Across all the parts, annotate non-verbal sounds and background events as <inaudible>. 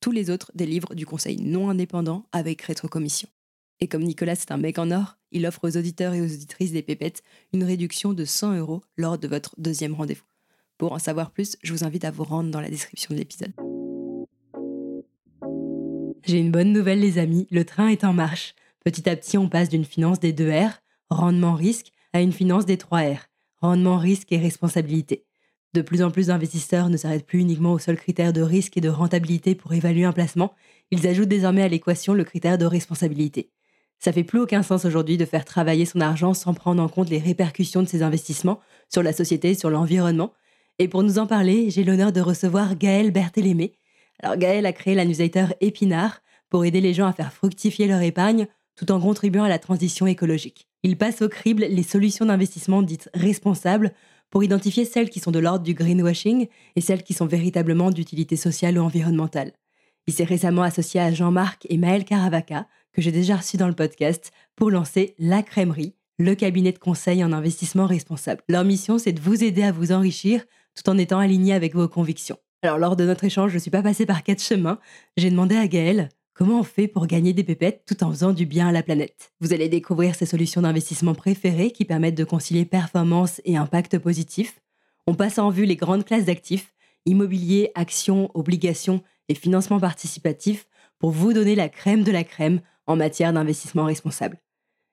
Tous les autres délivrent du conseil non indépendant avec rétrocommission. Et comme Nicolas est un mec en or, il offre aux auditeurs et aux auditrices des pépettes une réduction de 100 euros lors de votre deuxième rendez-vous. Pour en savoir plus, je vous invite à vous rendre dans la description de l'épisode. J'ai une bonne nouvelle les amis, le train est en marche. Petit à petit, on passe d'une finance des 2 R, rendement risque, à une finance des 3 R, rendement risque et responsabilité. De plus en plus d'investisseurs ne s'arrêtent plus uniquement au seul critère de risque et de rentabilité pour évaluer un placement, ils ajoutent désormais à l'équation le critère de responsabilité. Ça fait plus aucun sens aujourd'hui de faire travailler son argent sans prendre en compte les répercussions de ses investissements sur la société, sur l'environnement. Et pour nous en parler, j'ai l'honneur de recevoir Gaël Berthélémé. Alors Gaël a créé la newsletter Épinard pour aider les gens à faire fructifier leur épargne tout en contribuant à la transition écologique. Il passe au crible les solutions d'investissement dites responsables pour identifier celles qui sont de l'ordre du greenwashing et celles qui sont véritablement d'utilité sociale ou environnementale. Il s'est récemment associé à Jean-Marc et Maël Caravaca, que j'ai déjà reçu dans le podcast, pour lancer La Crèmerie, le cabinet de conseil en investissement responsable. Leur mission, c'est de vous aider à vous enrichir tout en étant aligné avec vos convictions. Alors, lors de notre échange, je ne suis pas passée par quatre chemins. J'ai demandé à Gaël comment on fait pour gagner des pépettes tout en faisant du bien à la planète? Vous allez découvrir ses solutions d'investissement préférées qui permettent de concilier performance et impact positif. On passe en vue les grandes classes d'actifs, immobilier, actions, obligations et financement participatif pour vous donner la crème de la crème en matière d'investissement responsable.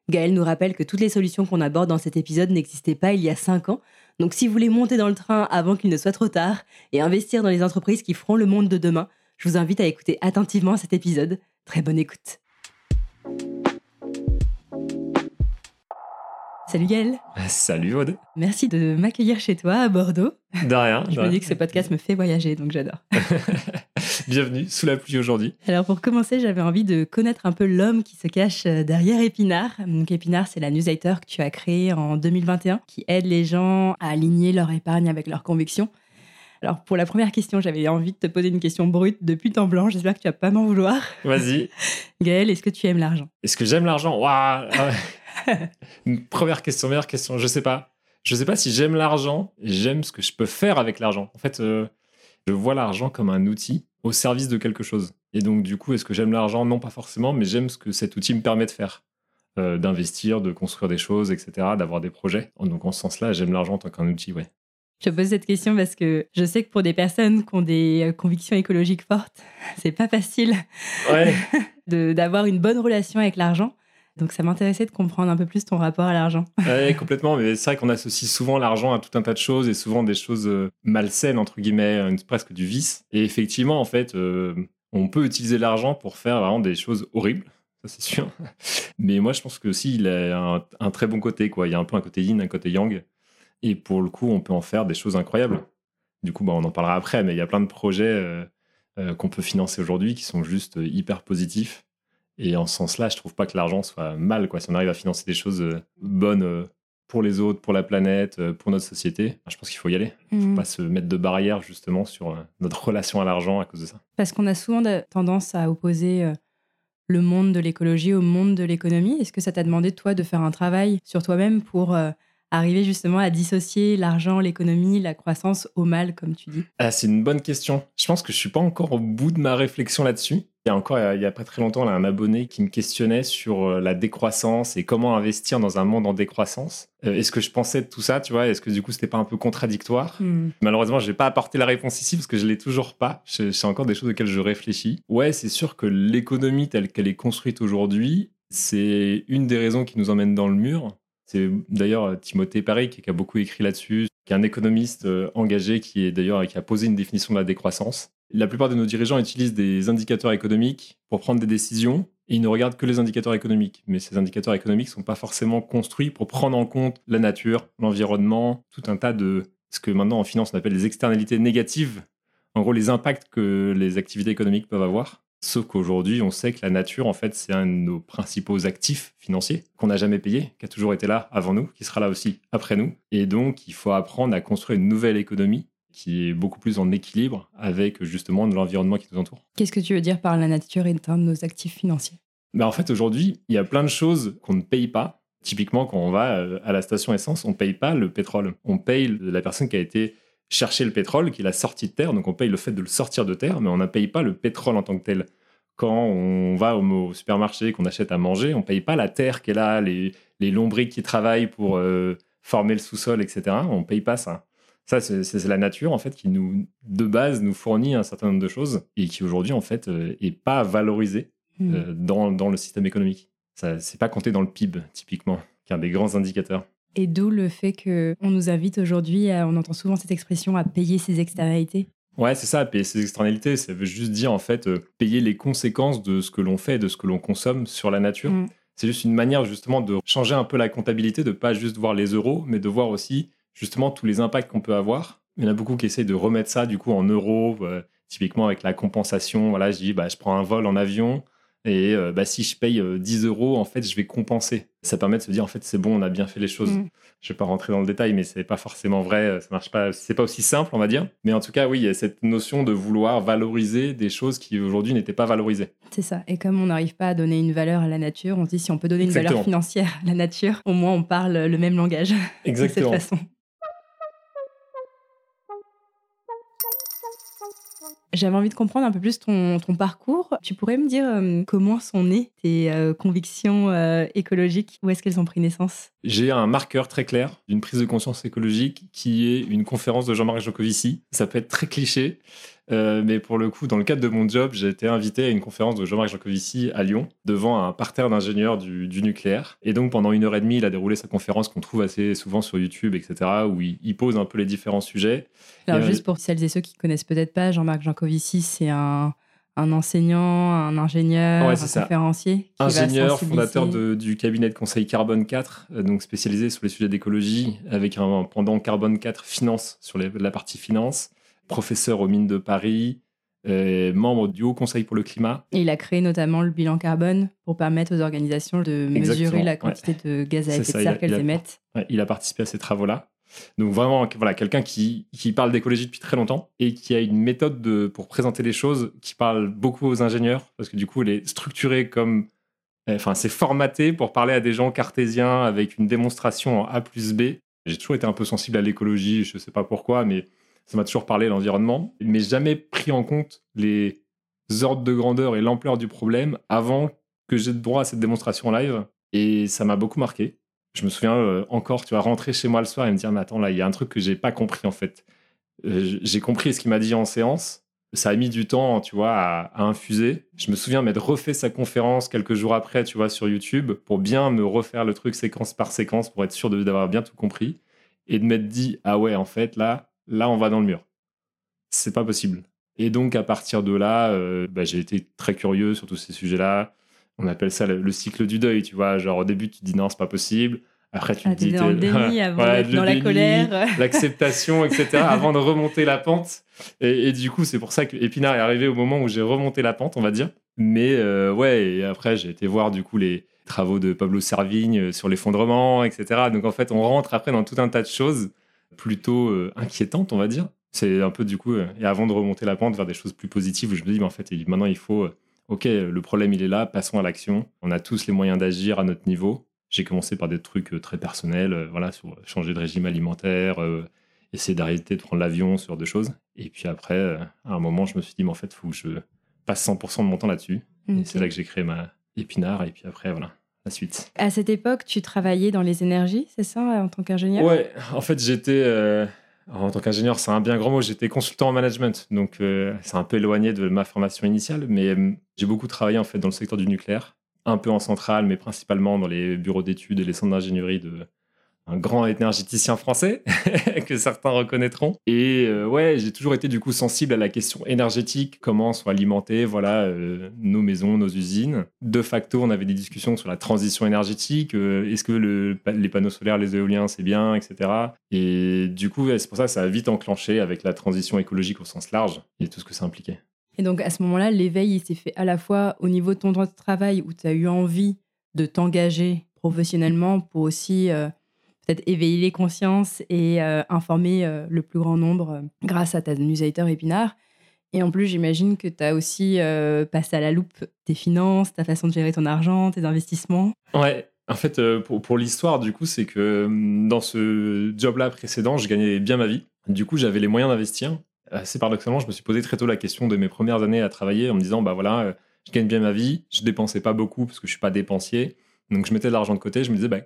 Gaël nous rappelle que toutes les solutions qu'on aborde dans cet épisode n'existaient pas il y a 5 ans, donc si vous voulez monter dans le train avant qu'il ne soit trop tard et investir dans les entreprises qui feront le monde de demain, je vous invite à écouter attentivement cet épisode. Très bonne écoute. Salut Gaël. Salut Aude. Merci de m'accueillir chez toi à Bordeaux. De rien. Je me dis que ce podcast me fait voyager, donc j'adore. <laughs> Bienvenue sous la pluie aujourd'hui. Alors pour commencer, j'avais envie de connaître un peu l'homme qui se cache derrière Épinard. Donc Épinard, c'est la newsletter que tu as créée en 2021 qui aide les gens à aligner leur épargne avec leurs convictions. Alors pour la première question, j'avais envie de te poser une question brute depuis temps blanc. J'espère que tu vas pas m'en vouloir. Vas-y. <laughs> Gaël, est-ce que tu aimes l'argent? Est-ce que j'aime l'argent? Waouh <laughs> Première question, meilleure question. Je sais pas. Je sais pas si j'aime l'argent. J'aime ce que je peux faire avec l'argent. En fait, euh, je vois l'argent comme un outil au service de quelque chose. Et donc du coup, est-ce que j'aime l'argent? Non, pas forcément, mais j'aime ce que cet outil me permet de faire. Euh, d'investir, de construire des choses, etc., d'avoir des projets. Donc en ce sens-là, j'aime l'argent en tant qu'un outil, ouais. Je te pose cette question parce que je sais que pour des personnes qui ont des euh, convictions écologiques fortes, <laughs> c'est pas facile ouais. <laughs> d'avoir une bonne relation avec l'argent. Donc ça m'intéressait de comprendre un peu plus ton rapport à l'argent. <laughs> Oui, complètement. Mais c'est vrai qu'on associe souvent l'argent à tout un tas de choses et souvent des choses euh, malsaines, entre guillemets, presque du vice. Et effectivement, en fait, euh, on peut utiliser l'argent pour faire vraiment des choses horribles. Ça, c'est sûr. Mais moi, je pense que aussi, il a un, un, très bon côté. Quoi. Il y a un peu un côté yin, un côté yang. Et pour le coup, on peut en faire des choses incroyables. Du coup, bah, on en parlera après, mais il y a plein de projets euh, euh, qu'on peut financer aujourd'hui qui sont juste euh, hyper positifs. Et en ce sens-là, je trouve pas que l'argent soit mal. Quoi. Si on arrive à financer des choses bonnes pour les autres, pour la planète, pour notre société, je pense qu'il faut y aller. Il ne faut pas se mettre de barrières justement sur notre relation à l'argent à cause de ça. Parce qu'on a souvent tendance à opposer le monde de l'écologie au monde de l'économie. Est-ce que ça t'a demandé, toi, de faire un travail sur toi-même pour arriver justement à dissocier l'argent, l'économie, la croissance au mal, comme tu dis ah, C'est une bonne question. Je pense que je suis pas encore au bout de ma réflexion là-dessus. Il y a encore, il y a pas très longtemps, là, un abonné qui me questionnait sur euh, la décroissance et comment investir dans un monde en décroissance. Euh, est-ce que je pensais de tout ça, tu vois? Est-ce que du coup, c'était pas un peu contradictoire? Hmm. Malheureusement, je vais pas apporter la réponse ici parce que je l'ai toujours pas. C'est encore des choses auxquelles je réfléchis. Ouais, c'est sûr que l'économie telle qu'elle est construite aujourd'hui, c'est une des raisons qui nous emmène dans le mur. C'est d'ailleurs Timothée Parry qui a beaucoup écrit là-dessus, qui est un économiste euh, engagé qui est d'ailleurs qui a posé une définition de la décroissance. La plupart de nos dirigeants utilisent des indicateurs économiques pour prendre des décisions et ils ne regardent que les indicateurs économiques. Mais ces indicateurs économiques ne sont pas forcément construits pour prendre en compte la nature, l'environnement, tout un tas de ce que maintenant en finance on appelle les externalités négatives. En gros, les impacts que les activités économiques peuvent avoir. Sauf qu'aujourd'hui, on sait que la nature, en fait, c'est un de nos principaux actifs financiers qu'on n'a jamais payé, qui a toujours été là avant nous, qui sera là aussi après nous. Et donc, il faut apprendre à construire une nouvelle économie qui est beaucoup plus en équilibre avec justement de l'environnement qui nous entoure. Qu'est-ce que tu veux dire par la nature est un de nos actifs financiers? Ben, en fait, aujourd'hui, il y a plein de choses qu'on ne paye pas. Typiquement, quand on va euh, à la station essence, on ne paye pas le pétrole. On paye la personne qui a été chercher le pétrole, qui l'a sorti de terre. Donc, on paye le fait de le sortir de terre, mais on ne paye pas le pétrole en tant que tel. Quand on va au, supermarché, qu'on achète à manger, on ne paye pas la terre qui est là, les, les lombriques qui travaillent pour euh, former le sous-sol, etc. On ne paye pas ça. Ça, c'est la nature, en fait, qui nous, de base, nous fournit un certain nombre de choses et qui, aujourd'hui, en fait, euh, est pas valorisée Hmm. euh, dans, dans le système économique. Ça, c'est pas compté dans le PIB, typiquement, qui est un des grands indicateurs. Et d'où le fait qu'on nous invite aujourd'hui, on entend souvent cette expression, à payer ses externalités. Ouais, c'est ça, payer ses externalités, ça veut juste dire, en fait, euh, payer les conséquences de ce que l'on fait, de ce que l'on consomme sur la nature. Mm. C'est juste une manière, justement, de changer un peu la comptabilité, de pas juste voir les euros, mais de voir aussi, justement, tous les impacts qu'on peut avoir. Il y en a beaucoup qui essayent de remettre ça, du coup, en euros, euh, typiquement avec la compensation. Voilà, je dis, bah, je prends un vol en avion, et euh, bah, si je paye euh, 10 euros, en fait, je vais compenser. Ça permet de se dire, en fait, c'est bon, on a bien fait les choses. Mm. Je vais pas rentrer dans le détail, mais c'est pas forcément vrai. euh, Ça marche pas. C'est pas aussi simple, on va dire. Mais en tout cas, oui, il y a cette notion de vouloir valoriser des choses qui aujourd'hui n'étaient pas valorisées. C'est ça. Et comme on n'arrive pas à donner une valeur à la nature, on se dit si on peut donner une valeur Exactement. financière à la nature, au moins on parle le même langage <laughs> de cette Exactement. façon. J'avais envie de comprendre un peu plus ton, parcours. Tu pourrais me dire euh, comment sont nées tes euh, convictions euh, écologiques? Où est-ce qu'elles ont pris naissance? J'ai un marqueur très clair d'une prise de conscience écologique qui est une conférence de Jean-Marc Jancovici. Ça peut être très cliché, euh, mais pour le coup, dans le cadre de mon job, j'ai été invité à une conférence de Jean-Marc Jancovici à Lyon, devant un parterre d'ingénieurs du, du nucléaire. Et donc, pendant une heure et demie, il a déroulé sa conférence qu'on trouve assez souvent sur YouTube, etc., où il, il pose un peu les différents sujets. Alors, Et, euh, juste pour celles et ceux qui connaissent peut-être pas, Jean-Marc Jancovici, c'est un, un enseignant, un ingénieur, Ouais, un ça. conférencier. qui ingénieur, fondateur de- du cabinet de conseil Carbone 4, euh, donc spécialisé sur les sujets d'écologie, avec un pendant Carbone 4 Finance sur les- la partie finance, professeur aux mines de Paris, euh, membre du Haut Conseil pour le climat. Et il a créé notamment le bilan carbone pour permettre aux organisations de mesurer Exactement, la ouais. quantité de gaz à effet de serre qu'elles émettent. Ouais, il a participé à ces travaux-là. Donc vraiment, voilà, quelqu'un qui, qui parle d'écologie depuis très longtemps et qui a une méthode de, pour présenter les choses qui parle beaucoup aux ingénieurs, parce que du coup, elle est structurée comme... Enfin, c'est formaté pour parler à des gens cartésiens avec une démonstration en A plus B. J'ai toujours été un peu sensible à l'écologie, je sais pas pourquoi, mais ça m'a toujours parlé l'environnement, mais jamais pris en compte les ordres de grandeur et l'ampleur du problème avant que j'ai droit à cette démonstration live. Et ça m'a beaucoup marqué. Je me souviens euh, encore, tu vas rentrer chez moi le soir et me dire, mais attends, là, il y a un truc que j'ai pas compris en fait. Euh, j'ai compris ce qu'il m'a dit en séance. Ça a mis du temps, tu vois, à, infuser. Je me souviens m'être refait sa conférence quelques jours après, tu vois, sur YouTube, pour bien me refaire le truc séquence par séquence, pour être sûr d'avoir bien tout compris, et de m'être dit, ah ouais, en fait, là, là, on va dans le mur. C'est pas possible. Et donc, à partir de là, euh, bah, j'ai été très curieux sur tous ces sujets-là. On appelle ça le, le cycle du deuil, tu vois. Genre, au début, tu te dis non, c'est pas possible. Après, tu Ah, te dis. dans le déni <laughs> avant Voilà, dans la déni, colère. <laughs> L'acceptation, etc. avant de remonter la pente. Et, et du coup, c'est pour ça que Épinard est arrivé au moment où j'ai remonté la pente, on va dire. Mais euh, ouais, et après, j'ai été voir du coup les travaux de Pablo Servigne euh, sur l'effondrement, etc. Donc en fait, on rentre après dans tout un tas de choses plutôt euh, inquiétantes, on va dire. C'est un peu du coup, euh, et avant de remonter la pente vers des choses plus positives, où je me dis, mais en fait, maintenant il faut, ok, le problème il est là, passons à l'action. On a tous les moyens d'agir à notre niveau. J'ai commencé par des trucs très personnels, voilà, sur changer de régime alimentaire, essayer d'arrêter de prendre l'avion, sur deux choses. Et puis après, à un moment, je me suis dit, mais en fait, il faut que je passe 100% de mon temps là-dessus. Et c'est là que j'ai créé ma épinard. Et puis après, voilà, la suite. À cette époque, tu travaillais dans les énergies, c'est ça, en tant qu'ingénieur? Ouais, en fait, j'étais. En tant qu'ingénieur, c'est un bien grand mot. J'étais consultant en management, donc c'est un peu éloigné de ma formation initiale, mais j'ai beaucoup travaillé en fait dans le secteur du nucléaire un peu en centrale, mais principalement dans les bureaux d'études et les centres d'ingénierie de un grand énergéticien français <laughs> que certains reconnaîtront. Et euh, ouais, j'ai toujours été du coup sensible à la question énergétique, comment sont alimentées voilà euh, nos maisons, nos usines. De facto, on avait des discussions sur la transition énergétique. euh, Est-ce que le- les panneaux solaires, les éoliens, c'est bien, etc. Et du coup, c'est pour ça que ça a vite enclenché avec la transition écologique au sens large et tout ce que ça impliquait. Et donc à ce moment-là, l'éveil, il s'est fait à la fois au niveau de ton droit de travail, où tu as eu envie de t'engager professionnellement pour aussi peut-être éveiller les consciences et euh, informer euh, le plus grand nombre euh, grâce à ta newsletter Épinard. Et en plus, j'imagine que tu as aussi passé à la loupe tes finances, ta façon de gérer ton argent, tes investissements. Ouais. En fait, pour, pour l'histoire, du coup, c'est que hum, dans ce job-là précédent, je gagnais bien ma vie. Du coup, j'avais les moyens d'investir. Assez paradoxalement, je me suis posé très tôt la question de mes premières années à travailler en me disant, bah voilà, je gagne bien ma vie, je dépensais pas beaucoup parce que je suis pas dépensier. Donc, je mettais de l'argent de côté, je me disais, bah,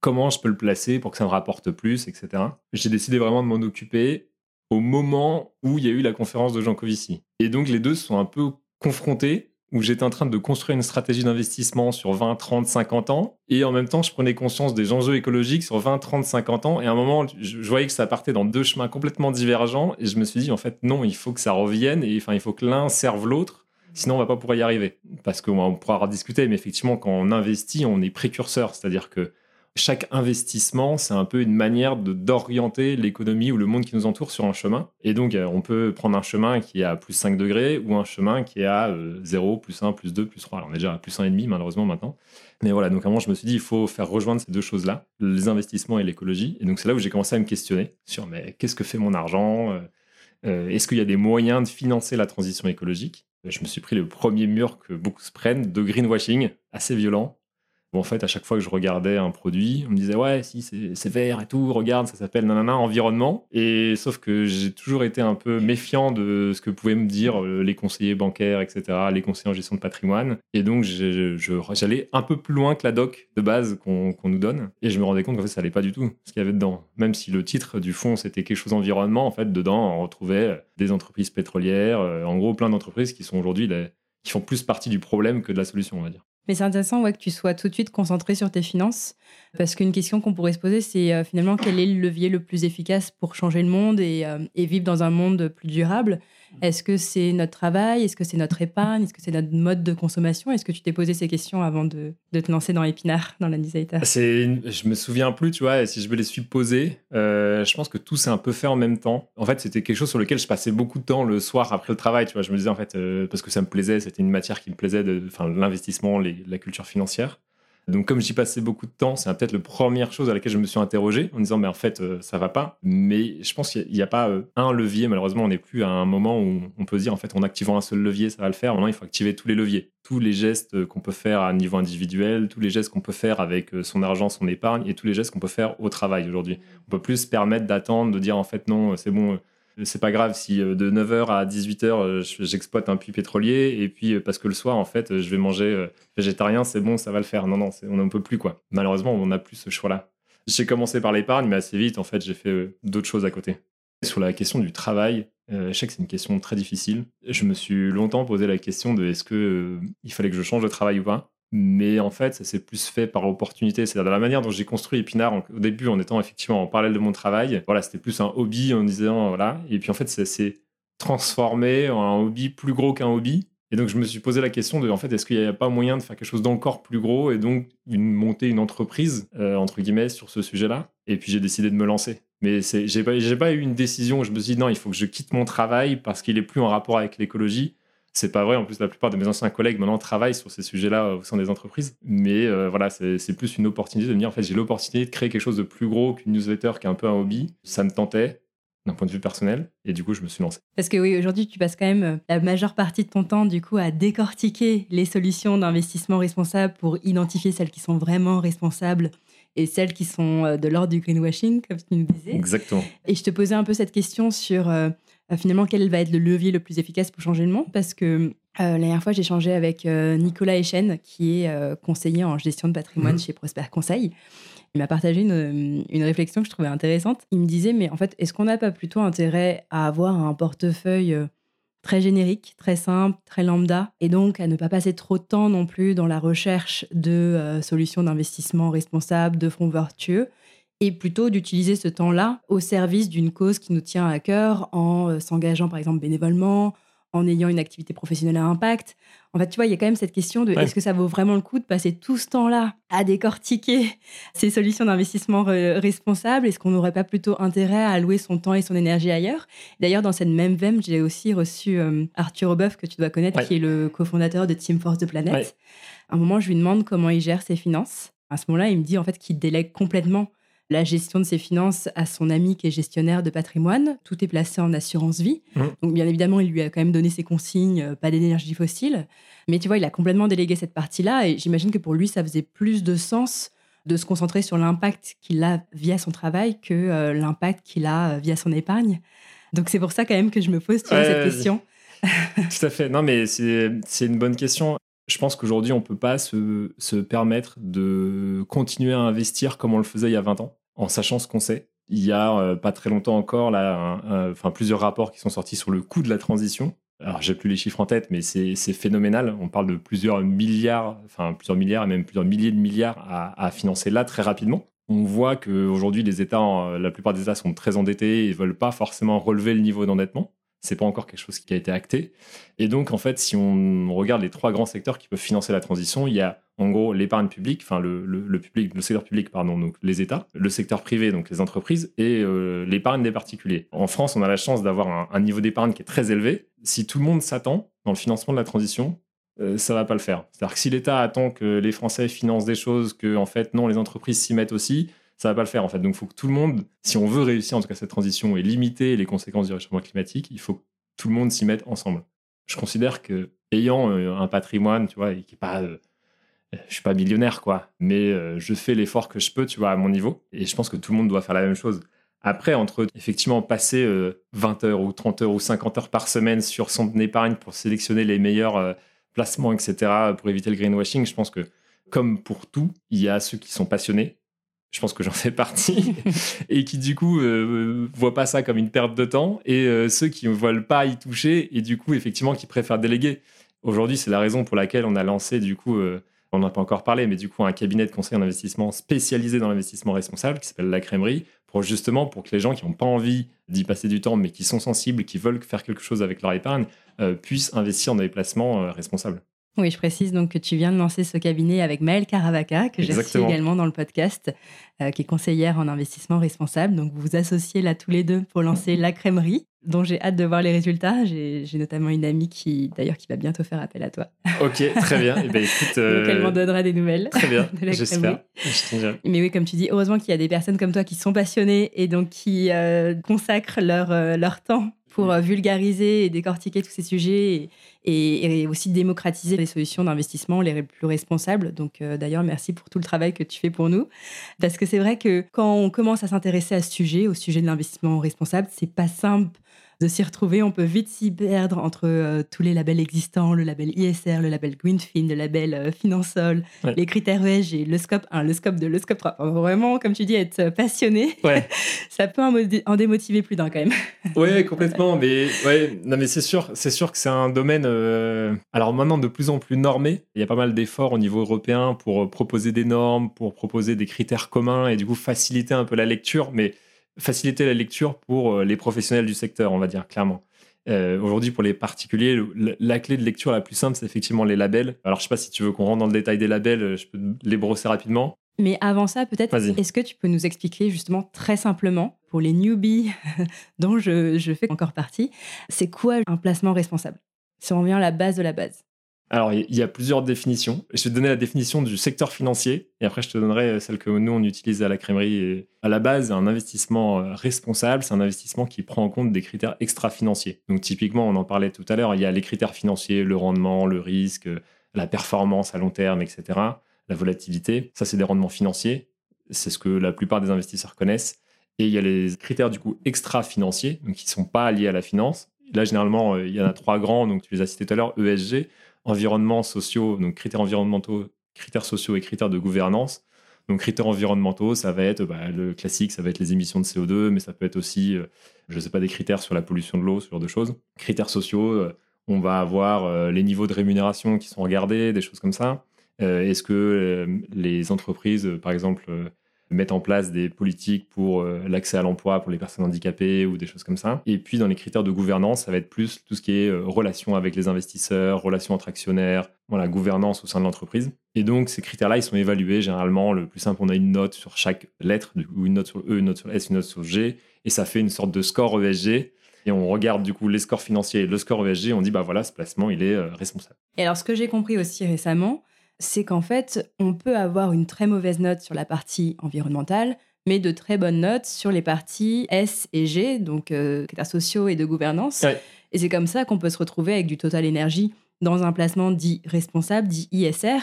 comment je peux le placer pour que ça me rapporte plus, etc. J'ai décidé vraiment de m'en occuper au moment où il y a eu la conférence de Jean Covici. Et donc, les deux sont un peu confrontés où j'étais en train de construire une stratégie d'investissement sur 20, 30, 50 ans, et en même temps, je prenais conscience des enjeux écologiques sur 20, 30, 50 ans, et à un moment, je, voyais que ça partait dans deux chemins complètement divergents, et je me suis dit, en fait, non, il faut que ça revienne, et enfin, il faut que l'un serve l'autre, sinon on va pas pouvoir y arriver. Parce qu'on pourra discuter, mais effectivement, quand on investit, on est précurseur, c'est-à-dire que chaque investissement, c'est un peu une manière d'orienter l'économie ou le monde qui nous entoure sur un chemin. Et donc, euh, on peut prendre un chemin qui est à plus 5 degrés ou un chemin qui est à euh, 0, plus 1, plus 2, plus 3. Alors, on est déjà à plus 1,5 malheureusement maintenant. Mais voilà, donc à un moment, je me suis dit, il faut faire rejoindre ces deux choses-là, les investissements et l'écologie. Et donc, c'est là où j'ai commencé à me questionner sur, mais qu'est-ce que fait mon argent Euh, euh, Est-ce qu'il y a des moyens de financer la transition écologique? Je me suis pris le premier mur que beaucoup se prennent de greenwashing, assez violent. En fait, à chaque fois que je regardais un produit, on me disait ouais, si c'est vert et tout, regarde, ça s'appelle nanana environnement. Et sauf que j'ai toujours été un peu méfiant de ce que pouvaient me dire euh, les conseillers bancaires, etc., les conseillers en gestion de patrimoine. Et donc, j'allais un peu plus loin que la doc de base qu'on nous donne. Et je me rendais compte qu'en fait, ça allait pas du tout ce qu'il y avait dedans. Même si le titre du fond c'était quelque chose environnement, en fait, dedans, on retrouvait des entreprises pétrolières, euh, en gros, plein d'entreprises qui sont aujourd'hui qui font plus partie du problème que de la solution, on va dire. Mais c'est intéressant ouais, que tu sois tout de suite concentré sur tes finances, parce qu'une question qu'on pourrait se poser, c'est euh, finalement quel est le levier le plus efficace pour changer le monde et, euh, et vivre dans un monde plus durable? Est-ce que c'est notre travail? Est-ce que c'est notre épargne? Est-ce que c'est notre mode de consommation? Est-ce que tu t'es posé ces questions avant de, de te lancer dans Épinard, dans la C'est, une- je me souviens plus, tu vois, et si je me les suis posés, euh, je pense que tout s'est un peu fait en même temps. En fait, c'était quelque chose sur lequel je passais beaucoup de temps le soir après le travail, tu vois. Je me disais, en fait, euh, parce que ça me plaisait, c'était une matière qui me plaisait, enfin, l'investissement, la culture financière. Donc, comme j'y passais beaucoup de temps, c'est peut-être la première chose à laquelle je me suis interrogé en disant, mais en fait, euh, ça va pas. Mais je pense qu'il n'y a, pas euh, un levier. Malheureusement, on n'est plus à un moment où on peut dire, en fait, en activant un seul levier, ça va le faire. Maintenant, il faut activer tous les leviers. Tous les gestes qu'on peut faire à niveau individuel, tous les gestes qu'on peut faire avec euh, son argent, son épargne et tous les gestes qu'on peut faire au travail aujourd'hui. On peut plus se permettre d'attendre, de dire, en fait, non, c'est bon. C'est pas grave si euh, de 9h à 18h euh, je- j'exploite un puits pétrolier et puis euh, parce que le soir en fait je vais manger végétarien, c'est bon, ça va le faire. Non, non, on n'en peut plus quoi. Malheureusement, on n'a plus ce choix-là. J'ai commencé par l'épargne, mais assez vite en fait j'ai fait d'autres choses à côté. Sur la question du travail, je sais que c'est une question très difficile. Je me suis longtemps posé la question de est-ce que il fallait que je change de travail ou pas. Mais en fait, ça s'est plus fait par opportunité. C'est-à-dire de la manière dont j'ai construit Épinard en- au début, en étant effectivement en parallèle de mon travail. Voilà, c'était plus un hobby en disant voilà. Et puis en fait, ça s'est transformé en un hobby plus gros qu'un hobby. Et donc je me suis posé la question de en fait, est-ce qu'il n'y a pas moyen de faire quelque chose d'encore plus gros et donc une, monter une entreprise euh, entre guillemets sur ce sujet-là? Et puis j'ai décidé de me lancer. Mais j'ai pas, pas eu une décision où je me suis dit non, il faut que je quitte mon travail parce qu'il est plus en rapport avec l'écologie. C'est pas vrai. En plus, la plupart de mes anciens collègues maintenant travaillent sur ces sujets-là euh, au sein des entreprises. Mais euh, voilà, c'est plus une opportunité de me dire en fait, j'ai l'opportunité de créer quelque chose de plus gros qu'une newsletter qui est un peu un hobby. Ça me tentait. d'un point de vue personnel. Et du coup, je me suis lancé. Parce que oui, aujourd'hui, tu passes quand même euh, la majeure partie de ton temps, du coup, à décortiquer les solutions d'investissement responsable pour identifier celles qui sont vraiment responsables et celles qui sont de l'ordre du greenwashing, comme tu nous disais. Exactement. Et je te posais un peu cette question sur euh, finalement quel va être le levier le plus efficace pour changer le monde, parce que la dernière fois, j'ai échangé avec Nicolas Echen, qui est conseiller en gestion de patrimoine Mhm. chez Prosper Conseil. Il m'a partagé une, une réflexion que je trouvais intéressante. Il me disait, mais en fait, est-ce qu'on n'a pas plutôt intérêt à avoir un portefeuille euh, très générique, très simple, très lambda, et donc à ne pas passer trop de temps non plus dans la recherche de euh, solutions d'investissement responsables, de fonds vertueux, et plutôt d'utiliser ce temps-là au service d'une cause qui nous tient à cœur en euh, s'engageant par exemple bénévolement, en ayant une activité professionnelle à impact. En fait, tu vois, il y a quand même cette question de Ouais. est-ce que ça vaut vraiment le coup de passer tout ce temps-là à décortiquer <laughs> ces solutions d'investissement re- responsables? Est-ce qu'on n'aurait pas plutôt intérêt à allouer son temps et son énergie ailleurs? D'ailleurs, dans cette même veine, j'ai aussi reçu euh, Arthur Obeuf, que tu dois connaître, Ouais. qui est le cofondateur de Team Force de Planète. Ouais. À un moment, je lui demande comment il gère ses finances. À ce moment-là, il me dit en fait qu'il délègue complètement la gestion de ses finances à son ami qui est gestionnaire de patrimoine. Tout est placé en assurance vie. Mhm. Donc, bien évidemment, il lui a quand même donné ses consignes, euh, pas d'énergie fossile. Mais tu vois, il a complètement délégué cette partie-là. Et j'imagine que pour lui, ça faisait plus de sens de se concentrer sur l'impact qu'il a via son travail que euh, l'impact qu'il a euh, via son épargne. Donc, c'est pour ça quand même que je me pose tu vois, Ouais, cette question. <laughs> Tout à fait. Non, mais c'est c'est une bonne question. Je pense qu'aujourd'hui, on ne peut pas se, se permettre de continuer à investir comme on le faisait il y a 20 ans, en sachant ce qu'on sait. Il y a euh, pas très longtemps encore, là, enfin, plusieurs rapports qui sont sortis sur le coût de la transition. Alors, j'ai plus les chiffres en tête, mais c'est phénoménal. On parle de plusieurs milliards, enfin, plusieurs milliards et même plusieurs milliers de milliards à, financer là très rapidement. On voit qu'aujourd'hui, les États, la plupart des États sont très endettés et veulent pas forcément relever le niveau d'endettement. C'est pas encore quelque chose qui a été acté. Et donc, en fait, si on regarde les trois grands secteurs qui peuvent financer la transition, il y a en gros l'épargne publique, enfin le, public, le secteur public, pardon, donc les États, le secteur privé, donc les entreprises, et euh, l'épargne des particuliers. En France, on a la chance d'avoir un, un niveau d'épargne qui est très élevé. Si tout le monde s'attend dans le financement de la transition, euh, ça va pas le faire. C'est-à-dire que si l'État attend que les Français financent des choses, que en fait non, les entreprises s'y mettent aussi, ça va pas le faire en fait. Donc il faut que tout le monde, si on veut réussir en tout cas cette transition et limiter les conséquences du réchauffement climatique, il faut que tout le monde s'y mette ensemble. Je considère que ayant euh, un patrimoine, tu vois, et qui est pas euh, je suis pas millionnaire quoi, mais euh, je fais l'effort que je peux, tu vois, à mon niveau et je pense que tout le monde doit faire la même chose. Après, entre effectivement passer euh, 20 heures ou 30 heures ou 50 heures par semaine sur son épargne pour sélectionner les meilleurs placements, etc., pour éviter le greenwashing, je pense que comme pour tout, il y a ceux qui sont passionnés. Je pense que j'en fais partie <laughs> et qui du coup euh, voient pas ça comme une perte de temps et euh, ceux qui ne veulent pas y toucher et du coup effectivement qui préfèrent déléguer. Aujourd'hui, c'est la raison pour laquelle on a lancé du coup, euh, on n'en a pas encore parlé, mais du coup un cabinet de conseil en investissement spécialisé dans l'investissement responsable qui s'appelle La Crèmerie pour justement pour que les gens qui n'ont pas envie d'y passer du temps mais qui sont sensibles, qui veulent faire quelque chose avec leur épargne, euh, puissent investir dans des placements responsables. Oui, je précise donc que tu viens de lancer ce cabinet avec Maëlle Caravaca, que j'ai reçu également dans le podcast, euh, qui est conseillère en investissement responsable. Donc vous vous associez là tous les deux pour lancer la crèmerie, dont j'ai hâte de voir les résultats. J'ai notamment une amie qui, d'ailleurs, qui va bientôt faire appel à toi. Ok, très bien. Eh ben, écoute, <laughs> Donc elle euh, m'en donnera des nouvelles. très bien, <laughs> j'espère. Je. Mais oui, comme tu dis, heureusement qu'il y a des personnes comme toi qui sont passionnées et donc qui euh, consacrent leur, leur temps pour euh, vulgariser et décortiquer tous ces sujets et, et- et aussi démocratiser les solutions d'investissement les plus responsables. Donc euh, d'ailleurs, merci pour tout le travail que tu fais pour nous. Parce que c'est vrai que quand on commence à s'intéresser à ce sujet, au sujet de l'investissement responsable, c'est pas simple de s'y retrouver. On peut vite s'y perdre entre euh, tous les labels existants, le label ISR, le label Greenfin, le label euh, Finansol, Ouais. les critères ESG, le scope 1, le scope 2, le scope 3. Enfin, vraiment, comme tu dis, être passionné, Ouais. <laughs> ça peut en, démotiver plus d'un quand même. <laughs> Ouais, complètement. Mais ouais, non, mais c'est sûr, c'est sûr que c'est un domaine. euh, alors maintenant de plus en plus normé. Il y a pas mal d'efforts au niveau européen pour euh, proposer des normes, pour proposer des critères communs et du coup faciliter un peu la lecture, mais faciliter la lecture pour euh, les professionnels du secteur, on va dire clairement. Euh, Aujourd'hui, pour les particuliers, le- la, clé de lecture la plus simple, c'est effectivement les labels. Alors, je sais pas si tu veux qu'on rentre dans le détail des labels, euh, je peux les brosser rapidement. Mais avant ça, peut-être, est-ce que tu peux nous expliquer justement très simplement, pour les newbies <laughs> dont je, je fais encore partie, c'est quoi un placement responsable? Si on revient à la base de la base. Alors, il y a plusieurs définitions. Je vais te donner la définition du secteur financier et après, je te donnerai celle que nous, on utilise à la crèmerie. À la base, un investissement euh, responsable, c'est un investissement qui prend en compte des critères extra-financiers. Donc, typiquement, on en parlait tout à l'heure, il y a les critères financiers, le rendement, le risque, la performance à long terme, etc., la volatilité. Ça, c'est des rendements financiers. C'est ce que la plupart des investisseurs connaissent. Et il y a les critères, du coup, extra-financiers, qui ne sont pas liés à la finance. Là, généralement, euh, il y en a trois grands, donc tu les as cités tout à l'heure, ESG, environnements sociaux, donc critères environnementaux, critères sociaux et critères de gouvernance. Donc critères environnementaux, ça va être bah, le classique, ça va être les émissions de CO2, mais ça peut être aussi, euh, je ne sais pas, des critères sur la pollution de l'eau, ce genre de choses. Critères sociaux, euh, on va avoir euh, les niveaux de rémunération qui sont regardés, des choses comme ça. Est-ce que les entreprises, par exemple, mettre en place des politiques pour euh, l'accès à l'emploi pour les personnes handicapées ou des choses comme ça. Et puis dans les critères de gouvernance, ça va être plus tout ce qui est euh, relation avec les investisseurs, relation entre actionnaires, voilà, gouvernance au sein de l'entreprise. Et donc ces critères-là, ils sont évalués généralement. Le plus simple, on a une note sur chaque lettre, ou une note sur E, une note sur S, une note sur G, et ça fait une sorte de score ESG. Et on regarde du coup les scores financiers et le score ESG, on dit bah voilà, ce placement, il est euh, responsable. Et alors ce que j'ai compris aussi récemment, c'est qu'en fait, on peut avoir une très mauvaise note sur la partie environnementale, mais de très bonnes notes sur les parties S et G, donc euh, critères sociaux et de gouvernance. Et c'est comme ça qu'on peut se retrouver avec du Total Energy dans un placement dit responsable, dit ISR,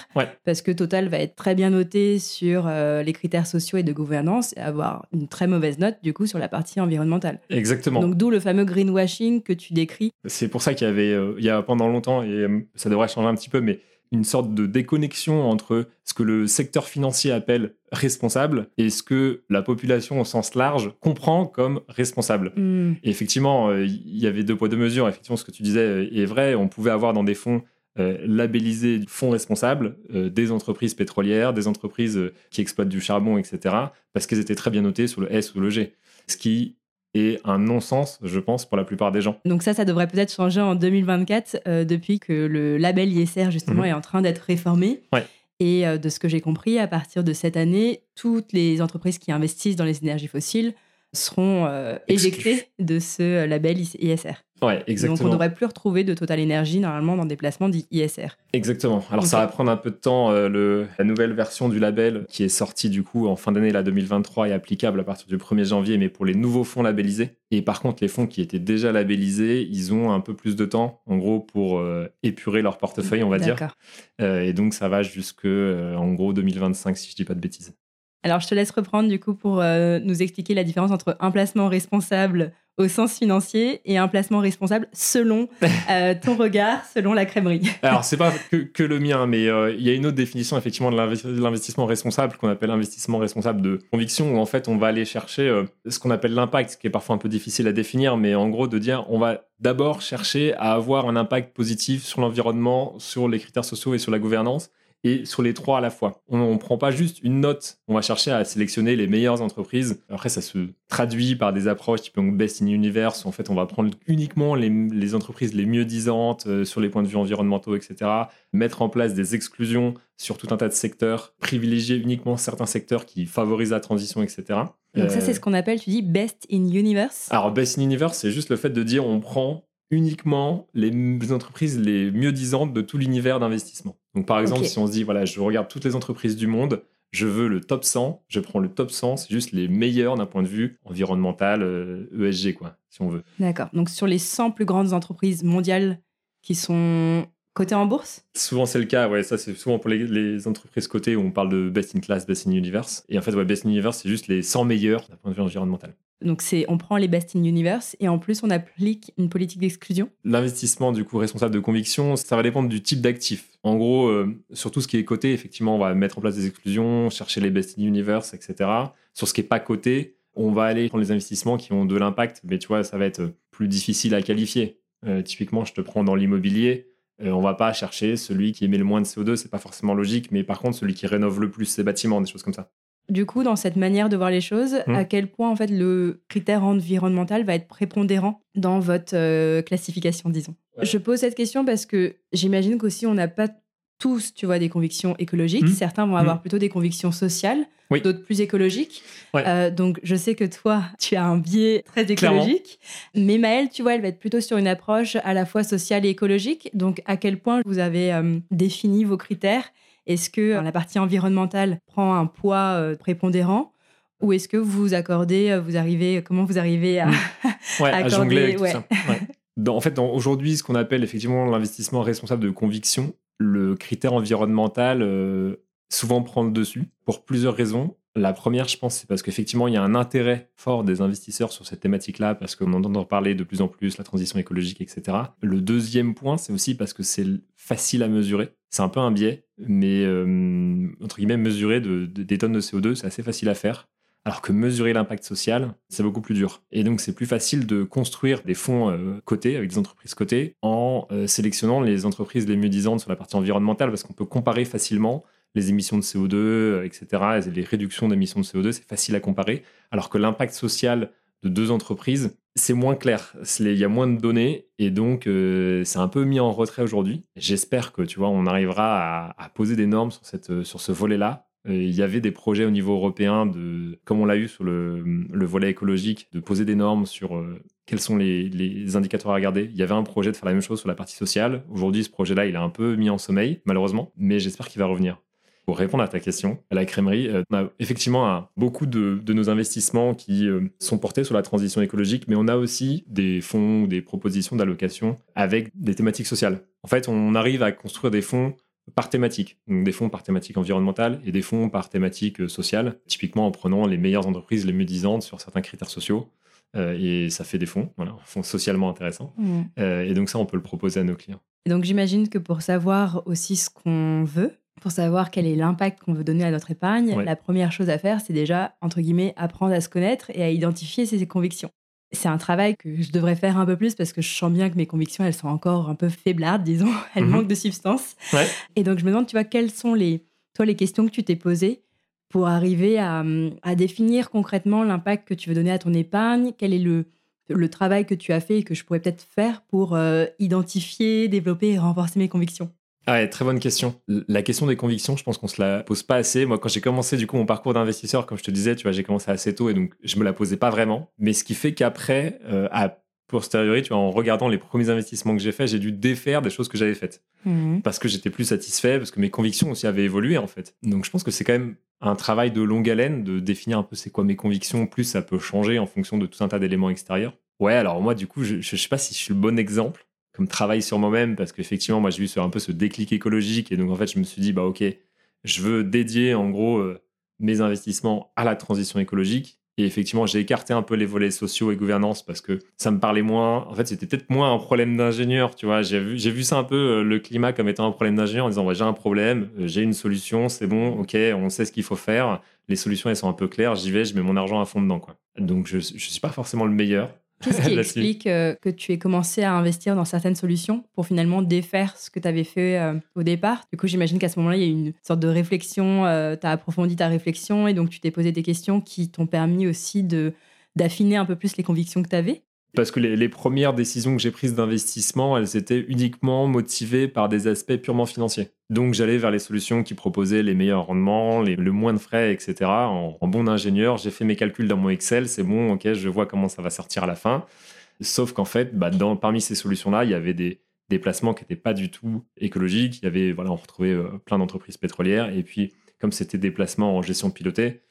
parce que Total va être très bien noté sur euh, les critères sociaux et de gouvernance et avoir une très mauvaise note du coup sur la partie environnementale. Exactement. Donc d'où le fameux greenwashing que tu décris. C'est pour ça qu'il y avait, euh, il y a pendant longtemps, et ça devrait changer un petit peu, mais une sorte de déconnexion entre ce que le secteur financier appelle responsable et ce que la population au sens large comprend comme responsable. Hmm. Et effectivement, euh, il y avait deux poids deux mesures. Effectivement, ce que tu disais est vrai. On pouvait avoir dans des fonds euh, labellisés fonds responsables euh, des entreprises pétrolières, des entreprises qui exploitent du charbon, etc., parce qu'elles étaient très bien notées sur le S ou le G. Ce qui et un non-sens, je pense, pour la plupart des gens. Donc ça, ça devrait peut-être changer en 2024, euh, depuis que le label ISR, justement, mhm. est en train d'être réformé. Et euh, de ce que j'ai compris, à partir de cette année, toutes les entreprises qui investissent dans les énergies fossiles seront euh, éjectées de ce label ISR. Ouais, exactement. Donc on ne devrait plus retrouver de Total Energy normalement dans des placements dits ISR. Exactement. Alors ça va prendre un peu de temps. Euh, le, la nouvelle version du label qui est sortie du coup en fin d'année la 2023 est applicable à partir du 1er janvier, mais pour les nouveaux fonds labellisés. Et par contre, les fonds qui étaient déjà labellisés, ils ont un peu plus de temps, en gros, pour euh, épurer leur portefeuille, on va dire. Euh, et donc ça va jusque en gros 2025, si je dis pas de bêtises. Alors je te laisse reprendre du coup pour nous expliquer la différence entre un placement responsable au sens financier et un placement responsable selon <laughs> euh, ton regard, selon la crèmerie. Alors, c'est pas que, le mien, mais euh, il y a une autre définition effectivement de l'investissement responsable qu'on appelle investissement responsable de conviction, où en fait on va aller chercher euh, ce qu'on appelle l'impact, ce qui est parfois un peu difficile à définir, mais en gros de dire on va d'abord chercher à avoir un impact positif sur l'environnement, sur les critères sociaux et sur la gouvernance et sur les trois à la fois. On ne prend pas juste une note, on va chercher à sélectionner les meilleures entreprises. Après, ça se traduit par des approches type Best in Universe, où en fait, on va prendre uniquement les, entreprises les mieux disantes euh, sur les points de vue environnementaux, etc. Mettre en place des exclusions sur tout un tas de secteurs, privilégier uniquement certains secteurs qui favorisent la transition, etc. Donc ça, c'est ce qu'on appelle, tu dis, Best in Universe? Alors, Best in Universe, c'est juste le fait de dire on prend uniquement les entreprises les mieux disantes de tout l'univers d'investissement. Donc par exemple, si on se dit, voilà, je regarde toutes les entreprises du monde, je veux le top 100, je prends le top 100, c'est juste les meilleurs d'un point de vue environnemental, ESG, euh, e quoi, si on veut. D'accord. Donc sur les 100 plus grandes entreprises mondiales qui sont cotées en bourse? Souvent c'est le cas, ouais, ça c'est souvent pour les, entreprises cotées où on parle de best in class, best in universe. Et en fait, ouais, best in universe, c'est juste les 100 meilleurs d'un point de vue environnemental. Donc c'est, on prend les best in universe et en plus on applique une politique d'exclusion. L'investissement du coup responsable de conviction, ça va dépendre du type d'actif. En gros, euh, sur tout ce qui est coté, effectivement, on va mettre en place des exclusions, chercher les best in universe, etc. Sur ce qui est pas coté, on va aller prendre les investissements qui ont de l'impact, mais tu vois, ça va être plus difficile à qualifier. Euh, typiquement, je te prends dans l'immobilier. Euh, on va pas chercher celui qui émet le moins de CO2, c'est pas forcément logique, mais par contre celui qui rénove le plus ses bâtiments, des choses comme ça du coup, dans cette manière de voir les choses, mmh. à quel point en fait le critère environnemental va être prépondérant dans votre euh, classification, disons. Je pose cette question parce que j'imagine qu'aussi on n'a pas tous, tu vois, des convictions écologiques. Mhm. Certains vont avoir Mhm. plutôt des convictions sociales, Oui. d'autres plus écologiques. Ouais. Euh, donc, je sais que toi, <laughs> tu as un biais très Clairement. écologique. Mais Maëlle, tu vois, elle va être plutôt sur une approche à la fois sociale et écologique. Donc, à quel point vous avez euh, défini vos critères Est-ce que euh, la partie environnementale prend un poids euh, prépondérant ou est-ce que vous accordez, euh, vous arrivez, comment vous arrivez à. <laughs> Ouais, à Accorder, jongler avec ouais. tout ça. <laughs> Ouais. Dans- en fait, dans- aujourd'hui, ce qu'on appelle effectivement l'investissement responsable de conviction, le critère environnemental euh, souvent prend le dessus pour plusieurs raisons. La première, je pense, c'est parce qu'effectivement, il y a un intérêt fort des investisseurs sur cette thématique-là, parce qu'on entend parler de plus en plus, la transition écologique, etc. Le deuxième point, c'est aussi parce que c'est facile à mesurer. C'est un peu un biais, mais euh, entre guillemets, mesurer de- de- des tonnes de CO2, c'est assez facile à faire. Alors que mesurer l'impact social, c'est beaucoup plus dur. Et donc, c'est plus facile de construire des fonds euh, cotés, avec des entreprises cotées, en euh, sélectionnant les entreprises les mieux disantes sur la partie environnementale, parce qu'on peut comparer facilement les émissions de CO2, euh, etc., et les réductions d'émissions de CO2, c'est facile à comparer. Alors que l'impact social de deux entreprises, c'est moins clair. Il y a moins de données, et donc euh, c'est un peu mis en retrait aujourd'hui. J'espère que, tu vois, on arrivera à, poser des normes sur, cette, euh, sur ce volet-là, euh, il y avait des projets au niveau européen, de, comme on l'a eu sur le, le volet écologique, de poser des normes sur quels sont les, les indicateurs à regarder. Il y avait un projet de faire la même chose sur la partie sociale. Aujourd'hui, ce projet-là, il est un peu mis en sommeil, malheureusement, mais j'espère qu'il va revenir. Pour répondre à ta question, à la crèmerie, euh, on a effectivement beaucoup de, de nos investissements qui euh, sont portés sur la transition écologique, mais on a aussi des fonds, des propositions d'allocation avec des thématiques sociales. En fait, on arrive à construire des fonds par thématique. Donc des fonds par thématique environnementale et des fonds par thématique euh, sociale, typiquement en prenant les meilleures entreprises les mieux disantes sur certains critères sociaux. Euh, et ça fait des fonds, voilà, fonds socialement intéressants. Euh, et donc ça, on peut le proposer à nos clients. Et donc j'imagine que pour savoir aussi ce qu'on veut, pour savoir quel est l'impact qu'on veut donner à notre épargne, Ouais. la première chose à faire, c'est déjà, entre guillemets, apprendre à se connaître et à identifier ses convictions. C'est un travail que je devrais faire un peu plus parce que je sens bien que mes convictions, elles sont encore un peu faiblardes, disons. <laughs> Elles Mhm. manquent de substance. Ouais. Et donc je me demande, tu vois, quelles sont les, toi, les questions que tu t'es posées pour arriver à, à définir concrètement l'impact que tu veux donner à ton épargne? Quel est le, le travail que tu as fait et que je pourrais peut-être faire pour euh, identifier, développer et renforcer mes convictions? Ah ouais, très bonne question. La question des convictions, je pense qu'on se la pose pas assez. Moi, quand j'ai commencé du coup mon parcours d'investisseur, comme je te disais, tu vois, j'ai commencé assez tôt et donc je me la posais pas vraiment. Mais ce qui fait qu'après, euh, à posteriori, tu vois, en regardant les premiers investissements que j'ai faits, j'ai dû défaire des choses que j'avais faites parce que j'étais plus satisfait, parce que mes convictions aussi avaient évolué en fait. Donc je pense que c'est quand même un travail de longue haleine de définir un peu c'est quoi mes convictions, plus ça peut changer en fonction de tout un tas d'éléments extérieurs. Ouais, alors moi du coup, je, je sais pas si je suis le bon exemple comme travail sur moi-même, parce qu'effectivement, moi j'ai eu un peu ce déclic écologique, et donc en fait je me suis dit, bah ok, je veux dédier en gros euh, mes investissements à la transition écologique. Et effectivement, j'ai écarté un peu les volets sociaux et gouvernance parce que ça me parlait moins. En fait, c'était peut-être moins un problème d'ingénieur, tu vois. J'ai vu, vu ça un peu, euh, le climat, comme étant un problème d'ingénieur en disant, ouais, j'ai un problème, euh, j'ai une solution, c'est bon, ok, on sait ce qu'il faut faire. Les solutions, elles sont un peu claires, j'y vais, je mets mon argent à fond dedans, quoi. Donc, je, je suis pas forcément le meilleur. Qu'est-ce qui <laughs> explique euh, que tu aies commencé à investir dans certaines solutions pour finalement défaire ce que tu avais fait euh, au départ? Du coup, j'imagine qu'à ce moment-là, il y a eu une sorte de réflexion, tu as approfondi ta réflexion et donc tu t'es posé des questions qui t'ont permis aussi de d'affiner un peu plus les convictions que tu avais. Parce que les, premières décisions que j'ai prises d'investissement, elles étaient uniquement motivées par des aspects purement financiers. Donc j'allais vers les solutions qui proposaient les meilleurs rendements, les- le moins de frais, etc. En, bon ingénieur, j'ai fait mes calculs dans mon Excel, c'est bon, ok, je vois comment ça va sortir à la fin. Sauf qu'en fait, bah, parmi ces solutions-là, il y avait des, des placements qui n'étaient pas du tout écologiques. Il y avait, voilà, on retrouvait euh, plein d'entreprises pétrolières. Et puis, comme c'était des placements en gestion pilotée,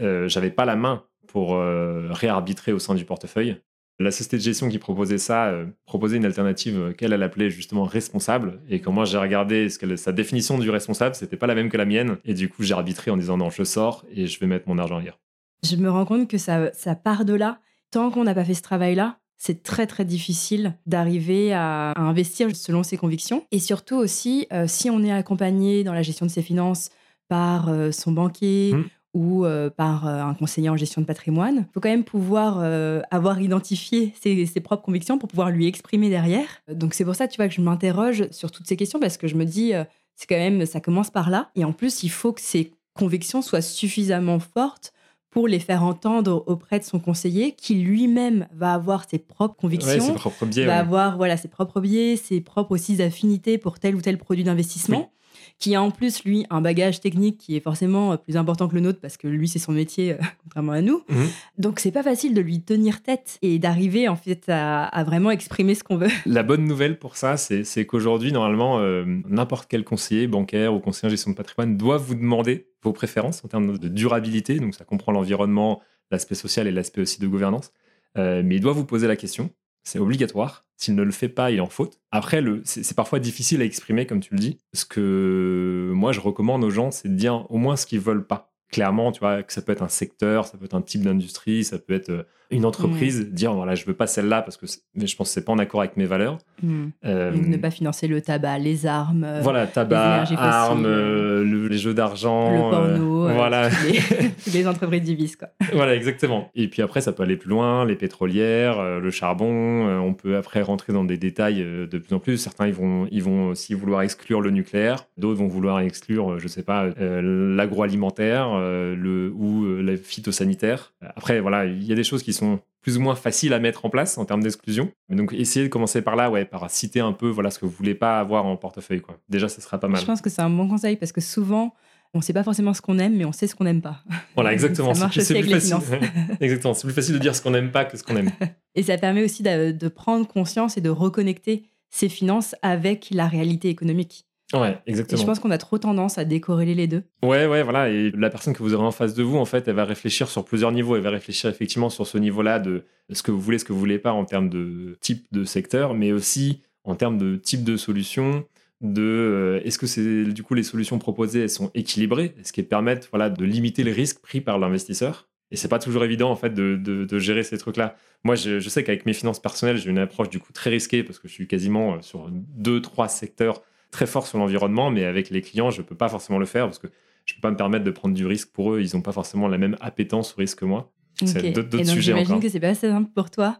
euh, j'avais pas la main pour euh, réarbitrer au sein du portefeuille. La société de gestion qui proposait ça euh, proposait une alternative euh, qu'elle elle appelait justement responsable. Et quand moi j'ai regardé ce sa définition du responsable, c'était pas la même que la mienne. Et du coup, j'ai arbitré en disant non, je sors et je vais mettre mon argent ailleurs. Je me rends compte que ça, ça part de là. Tant qu'on n'a pas fait ce travail-là, c'est très très difficile d'arriver à, à investir selon ses convictions. Et surtout aussi, euh, si on est accompagné dans la gestion de ses finances par euh, son banquier Mm. Ou euh, par euh, un conseiller en gestion de patrimoine, il faut quand même pouvoir euh, avoir identifié ses, ses propres convictions pour pouvoir lui exprimer derrière. Donc c'est pour ça, tu vois, que je m'interroge sur toutes ces questions parce que je me dis, c'est quand même, ça commence par là. Et en plus, il faut que ces convictions soient suffisamment fortes pour les faire entendre auprès de son conseiller, qui lui-même va avoir ses propres Ouais, convictions, c'est propre biais. va ouais. avoir voilà ses propres biais, ses propres aussi affinités pour tel ou tel produit d'investissement, qui a en plus, lui, un bagage technique qui est forcément plus important que le nôtre parce que lui, c'est son métier, <laughs> contrairement à nous. Mhm. Donc, c'est pas facile de lui tenir tête et d'arriver, en fait, à, à vraiment exprimer ce qu'on veut. <laughs> La bonne nouvelle pour ça, c'est c'est qu'aujourd'hui, normalement, euh, n'importe quel conseiller bancaire ou conseiller en gestion de patrimoine doit vous demander vos préférences en termes de durabilité. Donc, ça comprend l'environnement, l'aspect social et l'aspect aussi de gouvernance. Euh, mais il doit vous poser la question. C'est obligatoire. S'il ne le fait pas, il en faute. Après, c'est parfois difficile à exprimer, comme tu le dis. Ce que moi, je recommande aux gens, c'est de dire au moins ce qu'ils veulent pas. Clairement, tu vois, que ça peut être un secteur, ça peut être un type d'industrie, ça peut être euh, une entreprise. Dire, voilà, je veux pas celle-là parce que mais je pense que c'est pas en accord avec mes valeurs. Euh, Donc, ne pas financer le tabac, les armes, euh, voilà, tabac, fossiles, armes, euh, le- les jeux d'argent. le porno, euh, voilà. les, <laughs> <laughs> les entreprises du vice, quoi. voilà, exactement. Et puis après, ça peut aller plus loin, les pétrolières, le charbon. on peut après rentrer dans des détails de plus en plus. Certains, ils vont, ils vont aussi vouloir exclure le nucléaire. D'autres vont vouloir exclure, je sais pas, l'agroalimentaire le, ou la phytosanitaire. Après, voilà, il y a des choses qui sont plus ou moins faciles à mettre en place en termes d'exclusion. Mais Donc, essayez de commencer par là, ouais, par citer un peu voilà, ce que vous voulez pas avoir en portefeuille. Quoi. Déjà, ça sera pas mal. Je pense que c'est un bon conseil parce que souvent, on sait pas forcément ce qu'on aime, mais on sait ce qu'on n'aime pas. Voilà, <laughs> exactement. Ça marche aussi plus avec les facile. <laughs> exactement. C'est plus facile de dire ce qu'on n'aime pas que ce qu'on aime. <laughs> Et ça permet aussi de, de prendre conscience et de reconnecter ses finances avec la réalité économique. Ouais, Et exactement. je pense qu'on a trop tendance à décorréler les deux. Ouais, ouais, voilà. Et la personne que vous aurez en face de vous, en fait, elle va réfléchir sur plusieurs niveaux. Elle va réfléchir effectivement sur ce niveau-là de ce que vous voulez, ce que vous voulez pas en termes de type de secteur, mais aussi en termes de type de solution. De euh, est-ce que c'est du coup les solutions proposées elles sont équilibrées, est-ce qu'elles permettent voilà de limiter les risques pris par l'investisseur? Et c'est pas toujours évident en fait de, de- de gérer ces trucs-là. Moi, je, je sais qu'avec mes finances personnelles, j'ai une approche du coup très risquée parce que je suis quasiment euh, sur deux, trois secteurs très forts sur l'environnement, mais avec les clients, je peux pas forcément le faire parce que je peux pas me permettre de prendre du risque pour eux. Ils n'ont pas forcément la même appétence au risque que moi. C'est d'autres- sujets j'imagine que c'est pas assez simple pour toi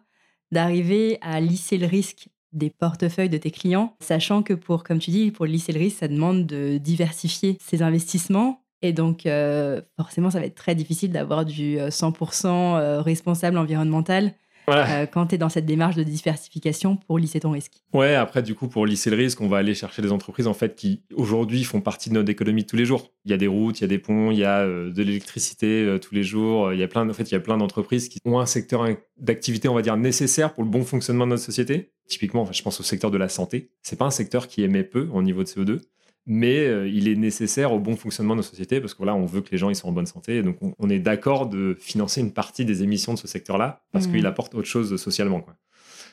d'arriver à lisser le risque des portefeuilles de tes clients, sachant que pour, comme tu dis, pour lisser le risque, ça demande de diversifier ses investissements. Et donc, euh, forcément, ça va être très difficile d'avoir du euh, 100% euh, responsable environnemental Voilà. euh, quand tu es dans cette démarche de diversification pour lisser ton risque. Ouais, après, du coup, pour lisser le risque, on va aller chercher des entreprises en fait qui aujourd'hui font partie de notre économie de tous les jours. Il y a des routes, il y a des ponts, il y a euh, de l'électricité euh, tous les jours. Il y a plein, en fait, il y a plein d'entreprises qui ont un secteur d'activité, on va dire, nécessaire pour le bon fonctionnement de notre société. Typiquement, enfin, je pense au secteur de la santé. C'est pas un secteur qui émet peu en niveau de CO2, mais euh, il est nécessaire au bon fonctionnement de nos sociétés parce que voilà, on veut que les gens ils soient en bonne santé. Et donc, on, on est d'accord de financer une partie des émissions de ce secteur-là parce Mhm. qu'il apporte autre chose socialement. Quoi.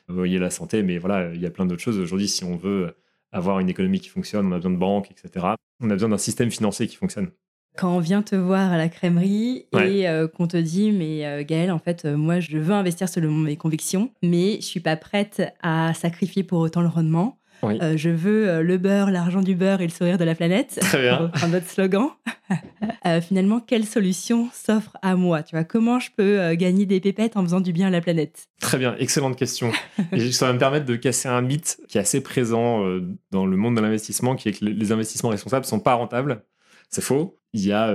Vous voyez la santé, mais voilà, il y a plein d'autres choses. Aujourd'hui, si on veut avoir une économie qui fonctionne, on a besoin de banques, etc. On a besoin d'un système financier qui fonctionne. Quand on vient te voir à la crèmerie Ouais. et euh, qu'on te dit, mais euh, Gaëlle, en fait, euh, moi, je veux investir selon mes convictions, mais je suis pas prête à sacrifier pour autant le rendement. Oui. Euh, je veux euh, le beurre, l'argent du beurre et le sourire de la planète. Très bien. <laughs> Reprendre notre slogan. <laughs> Euh, finalement, quelle solution s'offre à moi? Tu vois, comment je peux gagner des pépettes en faisant du bien à la planète? Très bien, excellente question. <laughs> Et ça va me permettre de casser un mythe qui est assez présent dans le monde de l'investissement, qui est que les investissements responsables ne sont pas rentables. C'est faux. Il y a